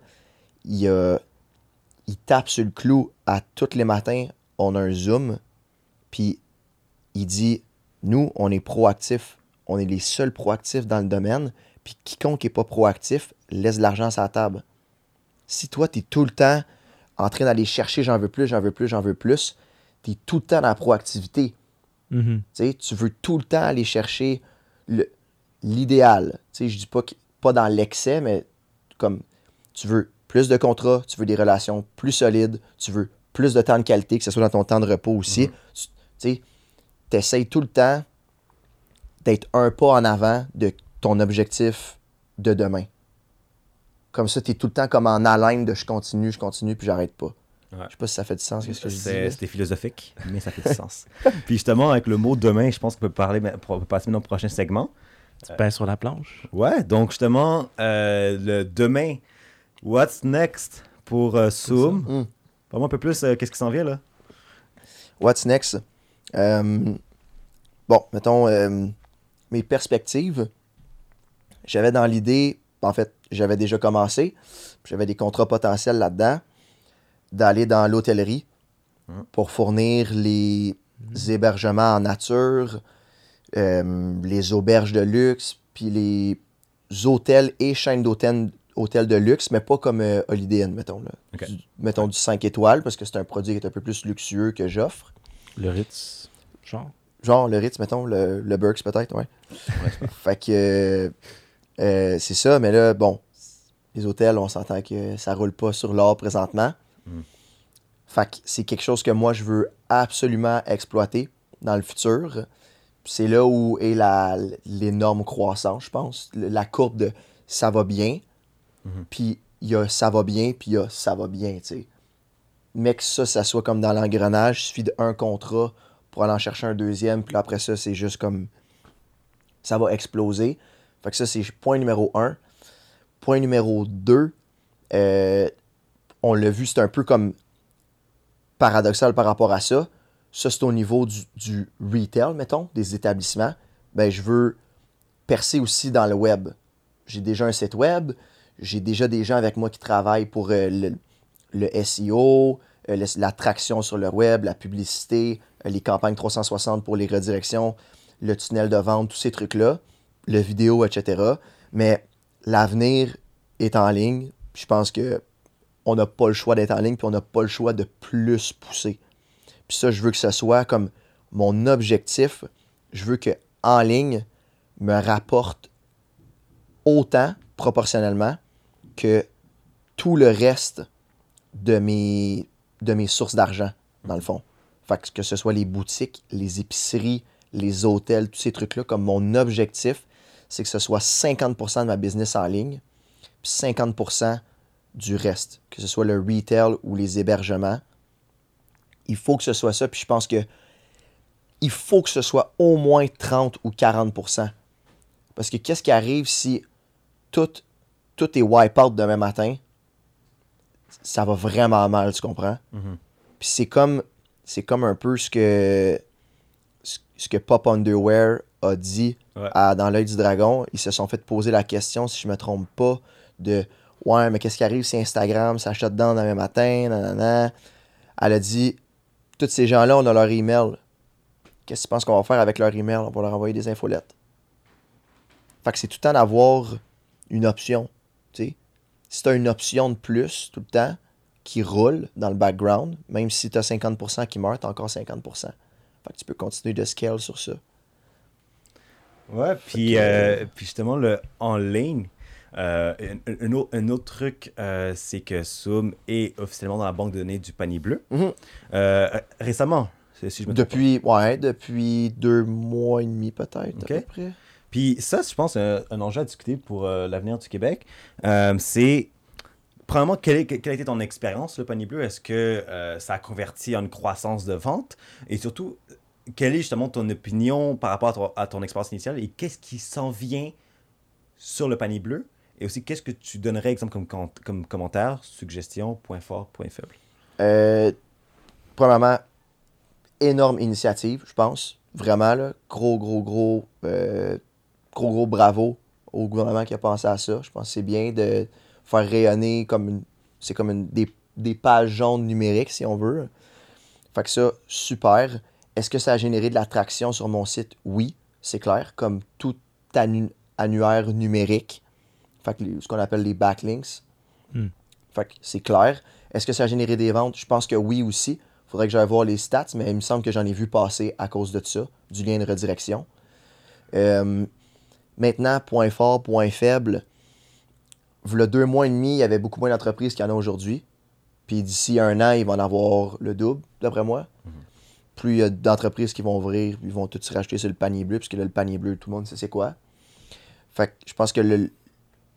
il il tape sur le clou à tous les matins. On a un Zoom. Puis il dit Nous, on est proactifs. On est les seuls proactifs dans le domaine. Puis quiconque n'est pas proactif laisse de l'argent sur la table. Si toi, tu es tout le temps en train d'aller chercher j'en veux plus, j'en veux plus, j'en veux plus, tu es tout le temps dans la proactivité. Mhm. Tu veux tout le temps aller chercher l'idéal. Je dis pas, que- pas dans l'excès, mais comme tu veux plus de contrats, tu veux des relations plus solides, tu veux plus de temps de qualité, que ce soit dans ton temps de repos aussi. Tu sais, essayes tout le temps d'être un pas en avant de ton objectif de demain. Comme ça, tu es tout le temps comme en haleine de je continue, je continue, puis j'arrête pas. Ouais. Je sais pas si ça fait du sens, qu'est-ce que je dis. C'est- là. C'était philosophique, mais ça fait du sens. Puis justement, avec le mot demain, je pense qu'on peut parler, on peut passer maintenant au prochain segment. Tu pèses sur la planche. Ouais, donc justement, euh, le demain, what's next pour euh, Zoom? Parle-moi un peu plus, euh, qu'est-ce qui s'en vient là? What's next? Euh, bon, mettons, euh, mes perspectives. J'avais dans l'idée, en fait, j'avais déjà commencé, j'avais des contrats potentiels là-dedans, d'aller dans l'hôtellerie Mhm. pour fournir les hébergements en nature, les auberges de luxe, puis les hôtels et chaînes d'hôtels hôtels de luxe, mais pas comme euh, Holiday Inn, mettons. Là. Ok. Du- mettons du 5 étoiles, parce que c'est un produit qui est un peu plus luxueux que j'offre. Le Ritz, genre? Genre le Ritz, mettons, le, le Burks peut-être, ouais. fait que euh, euh, c'est ça, mais là, bon, les hôtels, on s'entend que ça roule pas sur l'or présentement. Mm. Fait que c'est quelque chose que moi, je veux absolument exploiter dans le futur. C'est là où est l'énorme croissance, je pense. La courbe de ça va bien, Mhm. puis il y a ça va bien, puis il y a ça va bien, tu sais. Mais que ça, ça soit comme dans l'engrenage, il suffit d'un contrat pour aller en chercher un deuxième, puis après ça, c'est juste comme. Ça va exploser. Fait que ça, c'est point numéro un. Point numéro deux, euh, on l'a vu, c'est un peu comme paradoxal par rapport à ça. Ça, c'est au niveau du, du retail, mettons, des établissements. Ben, je veux percer aussi dans le web. J'ai déjà un site web, j'ai déjà des gens avec moi qui travaillent pour euh, le, le SEO, euh, le- la traction sur le web, la publicité, euh, les campagnes 360 pour les redirections, le tunnel de vente, tous ces trucs-là, le vidéo, etc. Mais l'avenir est en ligne. Je pense que on n'a pas le choix d'être en ligne, puis on n'a pas le choix de plus pousser. Puis ça, je veux que ce soit comme mon objectif. Je veux que en ligne me rapporte autant proportionnellement que tout le reste de mes, de mes sources d'argent, dans le fond. Fait que, que ce soit les boutiques, les épiceries, les hôtels, tous ces trucs-là, comme mon objectif, c'est que ce soit 50% de ma business en ligne, puis 50% du reste, que ce soit le retail ou les hébergements. Il faut que ce soit ça, puis je pense que il faut que ce soit au moins 30 ou 40%. Parce que qu'est-ce qui arrive si tout, tout est wipe out demain matin? Ça va vraiment mal, tu comprends? Mhm. Puis c'est comme, c'est comme un peu ce que, ce ce que Pop Underwear a dit Ouais. à- dans l'œil du dragon. Ils se sont fait poser la question, si je me trompe pas, de Ouais, mais qu'est-ce qui arrive si Instagram s'achète dedans demain matin? Nanana. Elle a dit Tous ces gens-là, on a leur email. Qu'est-ce que tu penses qu'on va faire avec leur email? On va leur envoyer des infolettes. Fait que c'est tout le temps d'avoir une option. As une option de plus tout le temps qui roule dans le background, même si tu as 50% qui meurt, tu encore 50%. Fait que tu peux continuer de scale sur ça. Ouais, puis, que- euh, puis justement, le en ligne, euh, un, un autre, un autre truc, euh, c'est que Zoom est officiellement dans la banque de données du panier bleu. Mhm. Euh, récemment, si je me pas. Depuis, ouais, depuis deux mois et demi peut-être, à peu près. Puis ça, je pense, un, un enjeu à discuter pour euh, l'avenir du Québec. Euh, c'est, premièrement, quelle, quelle a été ton expérience, le panier bleu? Est-ce que euh, ça a converti en une croissance de vente? Et surtout, quelle est justement ton opinion par rapport à ton, expérience initiale? Et qu'est-ce qui s'en vient sur le panier bleu? Et aussi, qu'est-ce que tu donnerais, exemple, comme, com- comme commentaire, suggestion, point fort, point faible? Euh, premièrement, énorme initiative, je pense. Vraiment. Gros, gros, gros, euh, gros, gros bravo au gouvernement qui a pensé à ça. Je pense que c'est bien de faire rayonner comme une. C'est comme une des des pages jaunes numériques, si on veut. Fait que ça, super. Est-ce que ça a généré de l'attraction sur mon site? Oui, c'est clair, comme tout annu- annuaire numérique. Fait que les- ce qu'on appelle les backlinks. Hmm. Fait que c'est clair. Est-ce que ça a généré des ventes? Je pense que oui aussi. Faudrait que j'aille voir les stats, mais il me semble que j'en ai vu passer à cause de ça, du lien de redirection. Euh, maintenant, point fort, point faible. V'là deux mois et demi, il y avait beaucoup moins d'entreprises qu'il y en a aujourd'hui. Puis d'ici un an, ils vont en avoir le double, d'après moi. Plus il y a d'entreprises qui vont ouvrir, ils vont tous se racheter sur le panier bleu, puisque là, le panier bleu, tout le monde sait c'est quoi. Fait que je pense que le,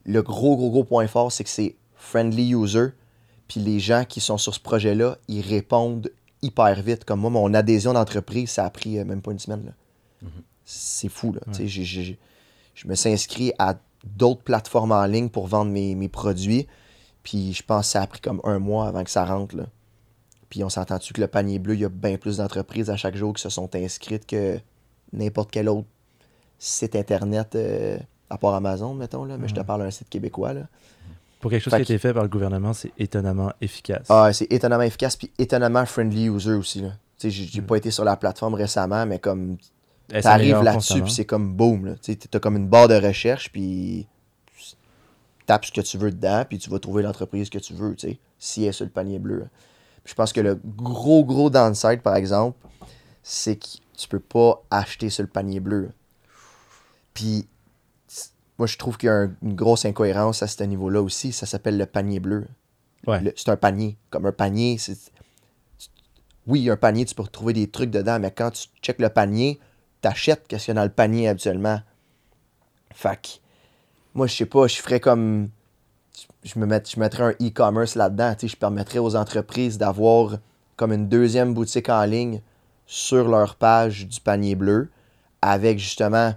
le gros, gros, gros point fort, c'est que c'est friendly user. Puis les gens qui sont sur ce projet-là, ils répondent hyper vite. Comme moi, mon adhésion d'entreprise, ça a pris euh, même pas une semaine. là. C'est fou, là. Tu sais, j'ai- j'ai- je me suis inscrit à d'autres plateformes en ligne pour vendre mes, mes produits. Puis je pense que ça a pris comme un mois avant que ça rentre. Là. Puis on s'entend-tu que le panier bleu, il y a bien plus d'entreprises à chaque jour qui se sont inscrites que n'importe quel autre site internet, euh, à part Amazon, mettons. Là. Mais je te parle d'un site québécois. Là. Pour quelque chose Fait qui a été fait par le gouvernement, c'est étonnamment efficace. Ah, c'est étonnamment efficace puis étonnamment friendly user aussi. Là. Tu sais, j'ai j'ai Mm. pas été sur la plateforme récemment, mais comme T'arrives s'améliore là-dessus, puis c'est comme boom. Là. Tu as comme une barre de recherche, puis tu tapes ce que tu veux dedans, puis tu vas trouver l'entreprise que tu veux, tu sais, si elle est sur le panier bleu. Puis je pense que le gros, gros downside, par exemple, c'est que tu peux pas acheter sur le panier bleu. Puis moi, je trouve qu'il y a un- une grosse incohérence à ce niveau-là aussi. Ça s'appelle le panier bleu. Ouais. Le- C'est un panier. Comme un panier, c'est. Oui, un panier, tu peux retrouver des trucs dedans, mais quand tu checkes le panier, t'achètes qu'est-ce qu'il y a dans le panier habituellement? Que, moi, je sais pas, je ferais comme. Je, me mettrais un e-commerce là-dedans. Je permettrais aux entreprises d'avoir comme une deuxième boutique en ligne sur leur page du panier bleu avec justement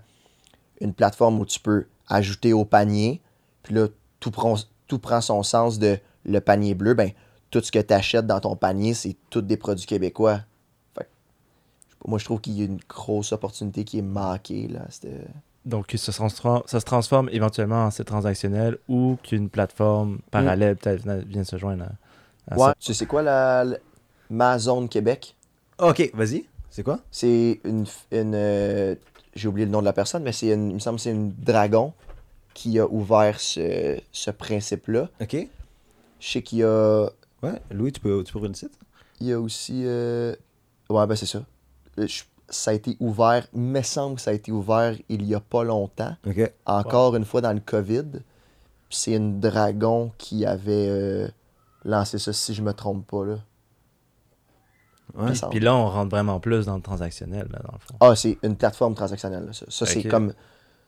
une plateforme où tu peux ajouter au panier. Puis là, tout prend, tout prend son sens de le panier bleu. Ben, tout ce que tu achètes dans ton panier, c'est tous des produits québécois. Fait que, je sais pas, moi, je trouve qu'il y a une grosse opportunité qui est manquée. Là, C'était- Donc, que ça se, transforme, ça se transforme éventuellement en site transactionnel ou qu'une plateforme parallèle peut-être vient- vienne se joindre à, à Ouais, ça. tu sais, quoi la, la- ma zone Québec? Ok, vas-y. C'est quoi? C'est une. une euh, J'ai oublié le nom de la personne, mais c'est une, il me semble que c'est une dragon qui a ouvert ce, ce principe-là. Ok. Je sais qu'il y a. Ouais, Louis, tu peux, tu peux ouvrir le site? Il y a aussi. euh, Ouais, ben c'est ça. Euh, je- Ça a été ouvert, il me semble que ça a été ouvert il y a pas longtemps. Encore une fois dans le COVID. Puis c'est une dragon qui avait euh, lancé ça, si je me trompe pas. Là. Ouais. Puis là, on rentre vraiment plus dans le transactionnel, là, dans le fond. Ah, c'est une plateforme transactionnelle. là, ça, Ça, c'est comme.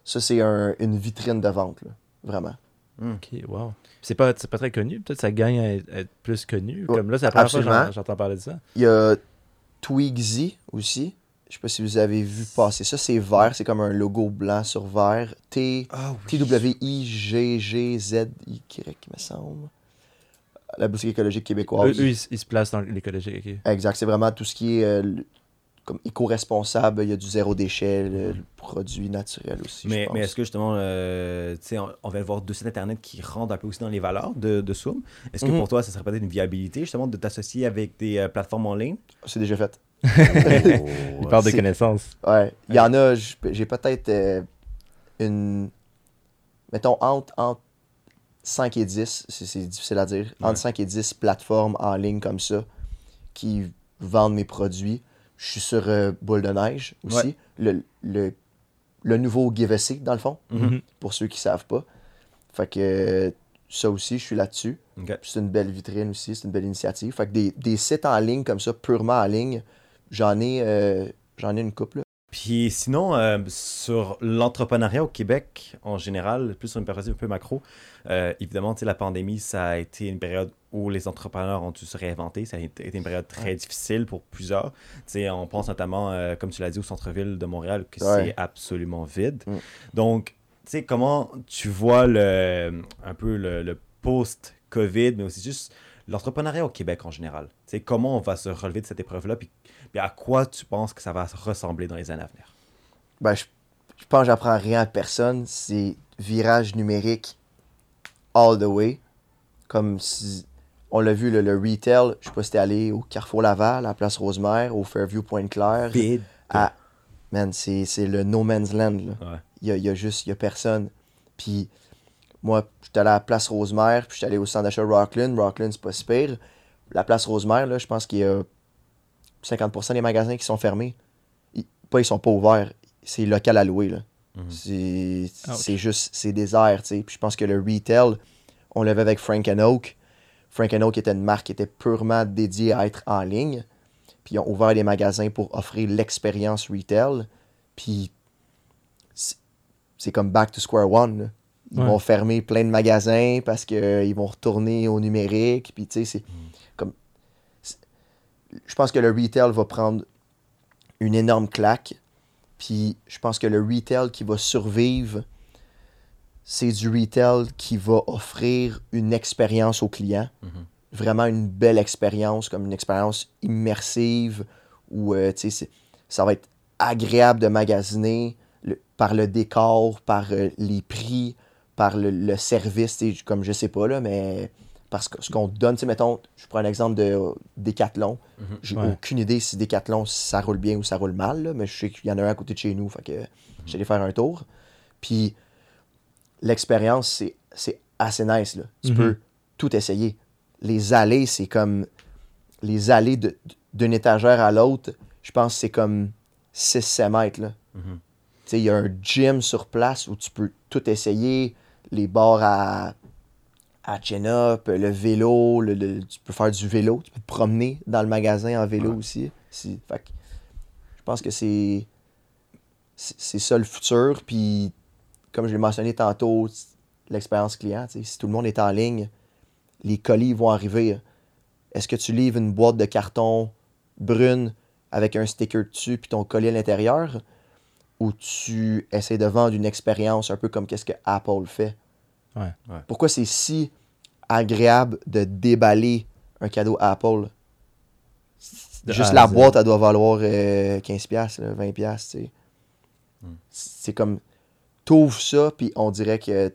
Ça, c'est un- une vitrine de vente, là, vraiment. Ok, wow. C'est pas, c'est pas très connu. Peut-être que ça gagne à être, à être plus connu. Ouais, Comme là, c'est la première absolument. j'entends parler de ça. Il y a Twigsy aussi. Je sais pas si vous avez vu passer ça. C'est vert, c'est comme un logo blanc sur vert. T. Ah T-W-I-G-G-Z-Y, me semble. La boutique écologique Eux, québécoise. eux, ils, s- ils se placent dans l'écologie. ok. Exact, c'est vraiment tout ce qui est euh, comme éco-responsable. Il y a du zéro déchet, le, le produit naturel aussi. Mais, je mais pense. est-ce que justement, euh, tu sais, on, on va voir deux sites internet qui rentrent un peu aussi dans les valeurs de, de Zoom. Est-ce que Mhm. pour toi, ça serait peut-être une viabilité justement de t'associer avec des euh, plateformes en ligne? C'est déjà fait. Ils parlent de C'est- connaissances. Ouais. Il y en a, j'ai peut-être euh, une. Mettons, entre, entre 5 et 10, c'est c'est difficile à dire, Ouais. entre 5 et 10 plateformes en ligne comme ça qui vendent mes produits. Je suis sur euh, Boule de Neige aussi. Ouais. Le, le, le nouveau Seat, dans le fond, Mhm. pour ceux qui savent pas. Fait que euh, ça aussi, je suis là-dessus. C'est une belle vitrine aussi, c'est une belle initiative. Fait que des, des sites en ligne comme ça, purement en ligne, j'en ai, euh, j'en ai une couple. Puis sinon, euh, sur l'entrepreneuriat au Québec en général, plus sur une perspective un peu macro, euh, évidemment, la pandémie, ça a été une période où les entrepreneurs ont dû se réinventer. Ça a été une période très difficile pour plusieurs. Tu sais, on pense notamment, euh, comme tu l'as dit, au centre-ville de Montréal, que Ouais. c'est absolument vide. Mm. Donc, comment tu vois le, un peu le, le post-COVID, mais aussi juste l'entrepreneuriat au Québec en général? Tu sais, comment on va se relever de cette épreuve-là, puis, puis à quoi tu penses que ça va ressembler dans les années à venir? Ben, je, je pense que j'apprends rien à personne. C'est virage numérique all the way. Comme si on l'a vu, le, le retail, je sais pas si t'es allé au Carrefour Laval, à la Place Rosemère, au Fairview Pointe-Claire. Vide. à- Man, c'est c'est le no man's land. là. Ouais. Il y a, il y a juste, il y a personne. Puis moi, j'étais allé à la Place Rosemère, puis j'étais allé au centre d'achat Rockland. Rockland, c'est pas si pire. La Place Rosemère, là, je pense qu'il y a 50% des magasins qui sont fermés. Ils, pas, ils sont pas ouverts. C'est local à louer, là. Mhm. C'est juste, c'est désert, tu sais. Puis je pense que le retail, on l'avait avec Frank Oak. Frank Oak était une marque qui était purement dédiée à être en ligne. Puis ils ont ouvert des magasins pour offrir l'expérience retail. Puis c'est- comme back to square one. là. Ils Ouais. vont fermer plein de magasins parce qu'ils vont retourner au numérique. Puis tu sais, c'est comme. Je pense que le retail va prendre une énorme claque. Puis je pense que le retail qui va survivre, c'est du retail qui va offrir une expérience au client. Mhm. Vraiment une belle expérience, comme une expérience immersive où euh, ça va être agréable de magasiner le- par le décor, par euh, les prix, par le, le service, comme je sais pas là, mais parce que ce qu'on te donne, tu sais, mettons, je prends un exemple de euh, Decathlon. Mhm. J'ai Ouais. aucune idée si Decathlon ça roule bien ou ça roule mal, là, mais je sais qu'il y en a un à côté de chez nous, fait que j'allais faire un tour. Puis l'expérience, c'est, c'est assez nice. Là. Tu Mhm. peux tout essayer. Les allées, c'est comme. Les allées de- d'une étagère à l'autre, je pense que c'est comme 6-7 mètres. Là. Mhm. Tu sais, il y a un gym sur place où tu peux tout essayer. Les bars à, à chin-up, le vélo, le- le- tu peux faire du vélo, tu peux te promener dans le magasin en vélo Ouais. aussi. Si- fait que je pense que c'est c'est c'est ça le futur. Puis, comme je l'ai mentionné tantôt, l'expérience client, si tout le monde est en ligne, les colis vont arriver. Est-ce que tu livres une boîte de carton brune avec un sticker dessus puis ton colis à l'intérieur? Ou tu essaies de vendre une expérience un peu comme qu'est-ce que Apple fait? Ouais. Ouais. Pourquoi c'est si agréable de déballer un cadeau Apple? De Juste A la boîte, elle doit valoir euh, 15$, piastres, là, 20$, piastres, tu sais. Hmm. C'est comme, t'ouvres ça, puis on dirait que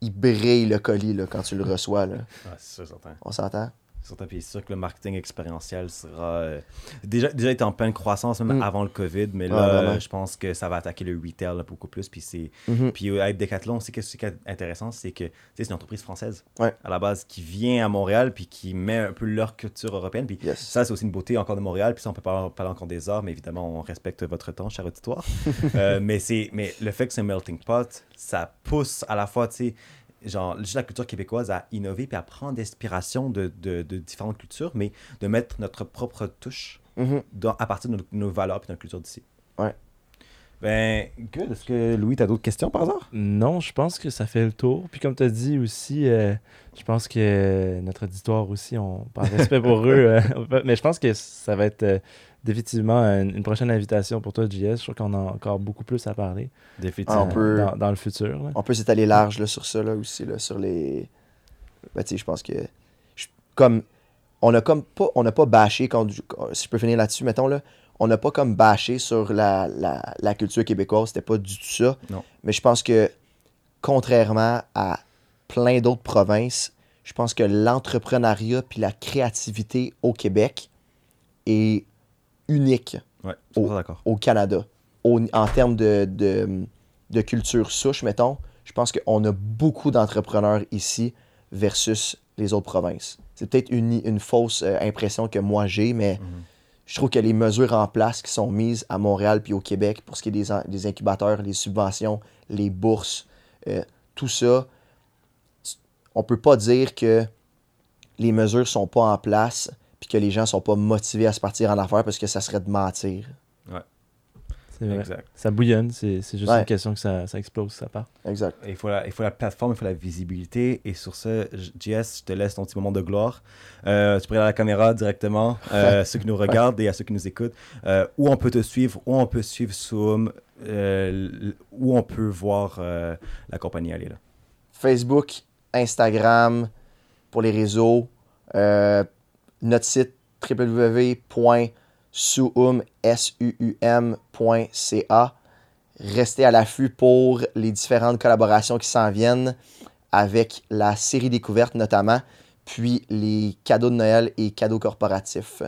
il brille le colis là, quand tu le reçois. Là. Ouais, c'est sûr, certain. On s'entend? Certain, puis c'est sûr que le marketing expérientiel sera euh, déjà déjà en pleine croissance même Mm. avant le Covid, mais là euh, je pense que ça va attaquer le retail là, beaucoup plus. Puis c'est Mhm. puis euh, avec Decathlon, c'est qu'est-ce qui est intéressant, c'est que c'est une entreprise française Ouais. à la base qui vient à Montréal puis qui met un peu leur culture européenne. Puis Yes. ça c'est aussi une beauté encore de Montréal. Puis ça on peut pas parler encore des arts, mais évidemment on respecte votre temps, cher auditoire. Euh, mais c'est mais le fait que c'est un melting pot, ça pousse à la fois tu sais genre juste la culture québécoise à innover puis à prendre d'inspiration de, de, de différentes cultures, mais de mettre notre propre touche Mhm. dans, à partir de nos, nos valeurs et de notre culture d'ici. Ouais. Ben, good. Est-ce que Louis, t'as d'autres questions par hasard? Non, je pense que ça fait le tour. Puis comme tu as dit aussi, euh, je pense que notre auditoire aussi, on par respect pour eux, euh, mais je pense que ça va être euh, définitivement une, une prochaine invitation pour toi, JS. Je crois qu'on a encore beaucoup plus à parler Définitivement. Ah, on peut- dans, dans le futur. là. On peut s'étaler large là, sur ça là, aussi, là, sur les. Ben, je pense que. je- Comme. On a comme pas. On n'a pas bâché, quand, si je peux finir là-dessus, mettons, là. On n'a pas comme bâché sur la, la, la culture québécoise. C'était pas du tout ça. Non. Mais je pense que, contrairement à plein d'autres provinces, je pense que l'entrepreneuriat puis la créativité au Québec est unique Ouais, au Canada. Au- en termes de, de, de culture souche, mettons, je pense qu'on a beaucoup d'entrepreneurs ici versus les autres provinces. C'est peut-être une, une fausse euh, impression que moi j'ai, mais Mhm. je trouve que les mesures en place qui sont mises à Montréal puis au Québec pour ce qui est des, incubateurs, les subventions, les bourses, euh, tout ça, on peut pas dire que les mesures sont pas en place puis que les gens sont pas motivés à se partir en affaires parce que ça serait de mentir. C'est vrai. Exact. Ça bouillonne, c'est c'est juste Ouais. une question que ça, ça explose, ça part. Exact. Il faut, la, il faut la plateforme, il faut la visibilité. Et sur ce, JS, je te laisse ton petit moment de gloire. Euh, tu peux regarder la caméra directement, euh, ceux qui nous regardent et à ceux qui nous écoutent, euh, où on peut te suivre, où on peut suivre Zoom, euh, où on peut voir euh, la compagnie aller. Là. Facebook, Instagram pour les réseaux, euh, notre site www.suum.ca. Restez à l'affût pour les différentes collaborations qui s'en viennent avec la série découverte notamment. puis les cadeaux de Noël et cadeaux corporatifs.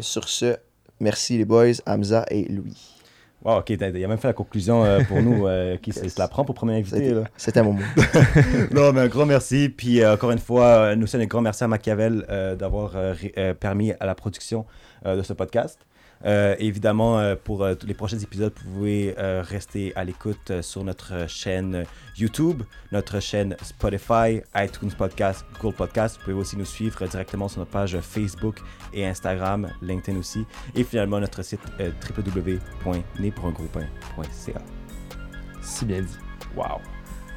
Sur ce, merci les boys, Hamza et Louis. Wow, ok, il a même fait la conclusion euh, pour nous. euh, qui se la prend pour premier invité. C'était mon mot. non, mais un grand merci. Puis euh, encore une fois, nous aussi un grand merci à Machiavel d'avoir permis à la production de ce podcast. Euh, évidemment, euh, pour euh, les prochains épisodes, vous pouvez rester à l'écoute sur notre chaîne YouTube, notre chaîne Spotify, iTunes Podcast, Google Podcast. Vous pouvez aussi nous suivre directement sur notre page Facebook et Instagram, LinkedIn aussi. Et finalement, notre site www.népourungroupin.ca. Si bien dit. Wow.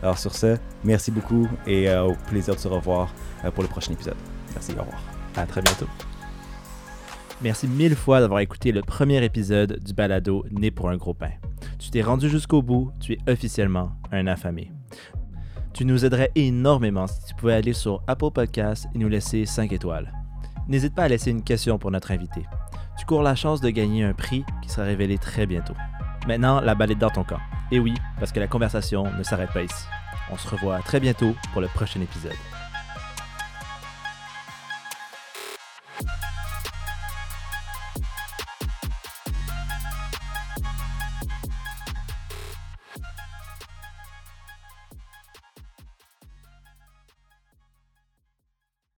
Alors sur ce, merci beaucoup et euh, au plaisir de se revoir euh, pour le prochain épisode. Merci, au revoir. À très bientôt. Merci mille fois d'avoir écouté le premier épisode du balado Né pour un gros pain. Tu t'es rendu jusqu'au bout, tu es officiellement un affamé. Tu nous aiderais énormément si tu pouvais aller sur Apple Podcasts et nous laisser 5 étoiles. N'hésite pas à laisser une question pour notre invité. Tu cours la chance de gagner un prix qui sera révélé très bientôt. Maintenant, la balle est dans ton camp. Et oui, parce que la conversation ne s'arrête pas ici. On se revoit très bientôt pour le prochain épisode.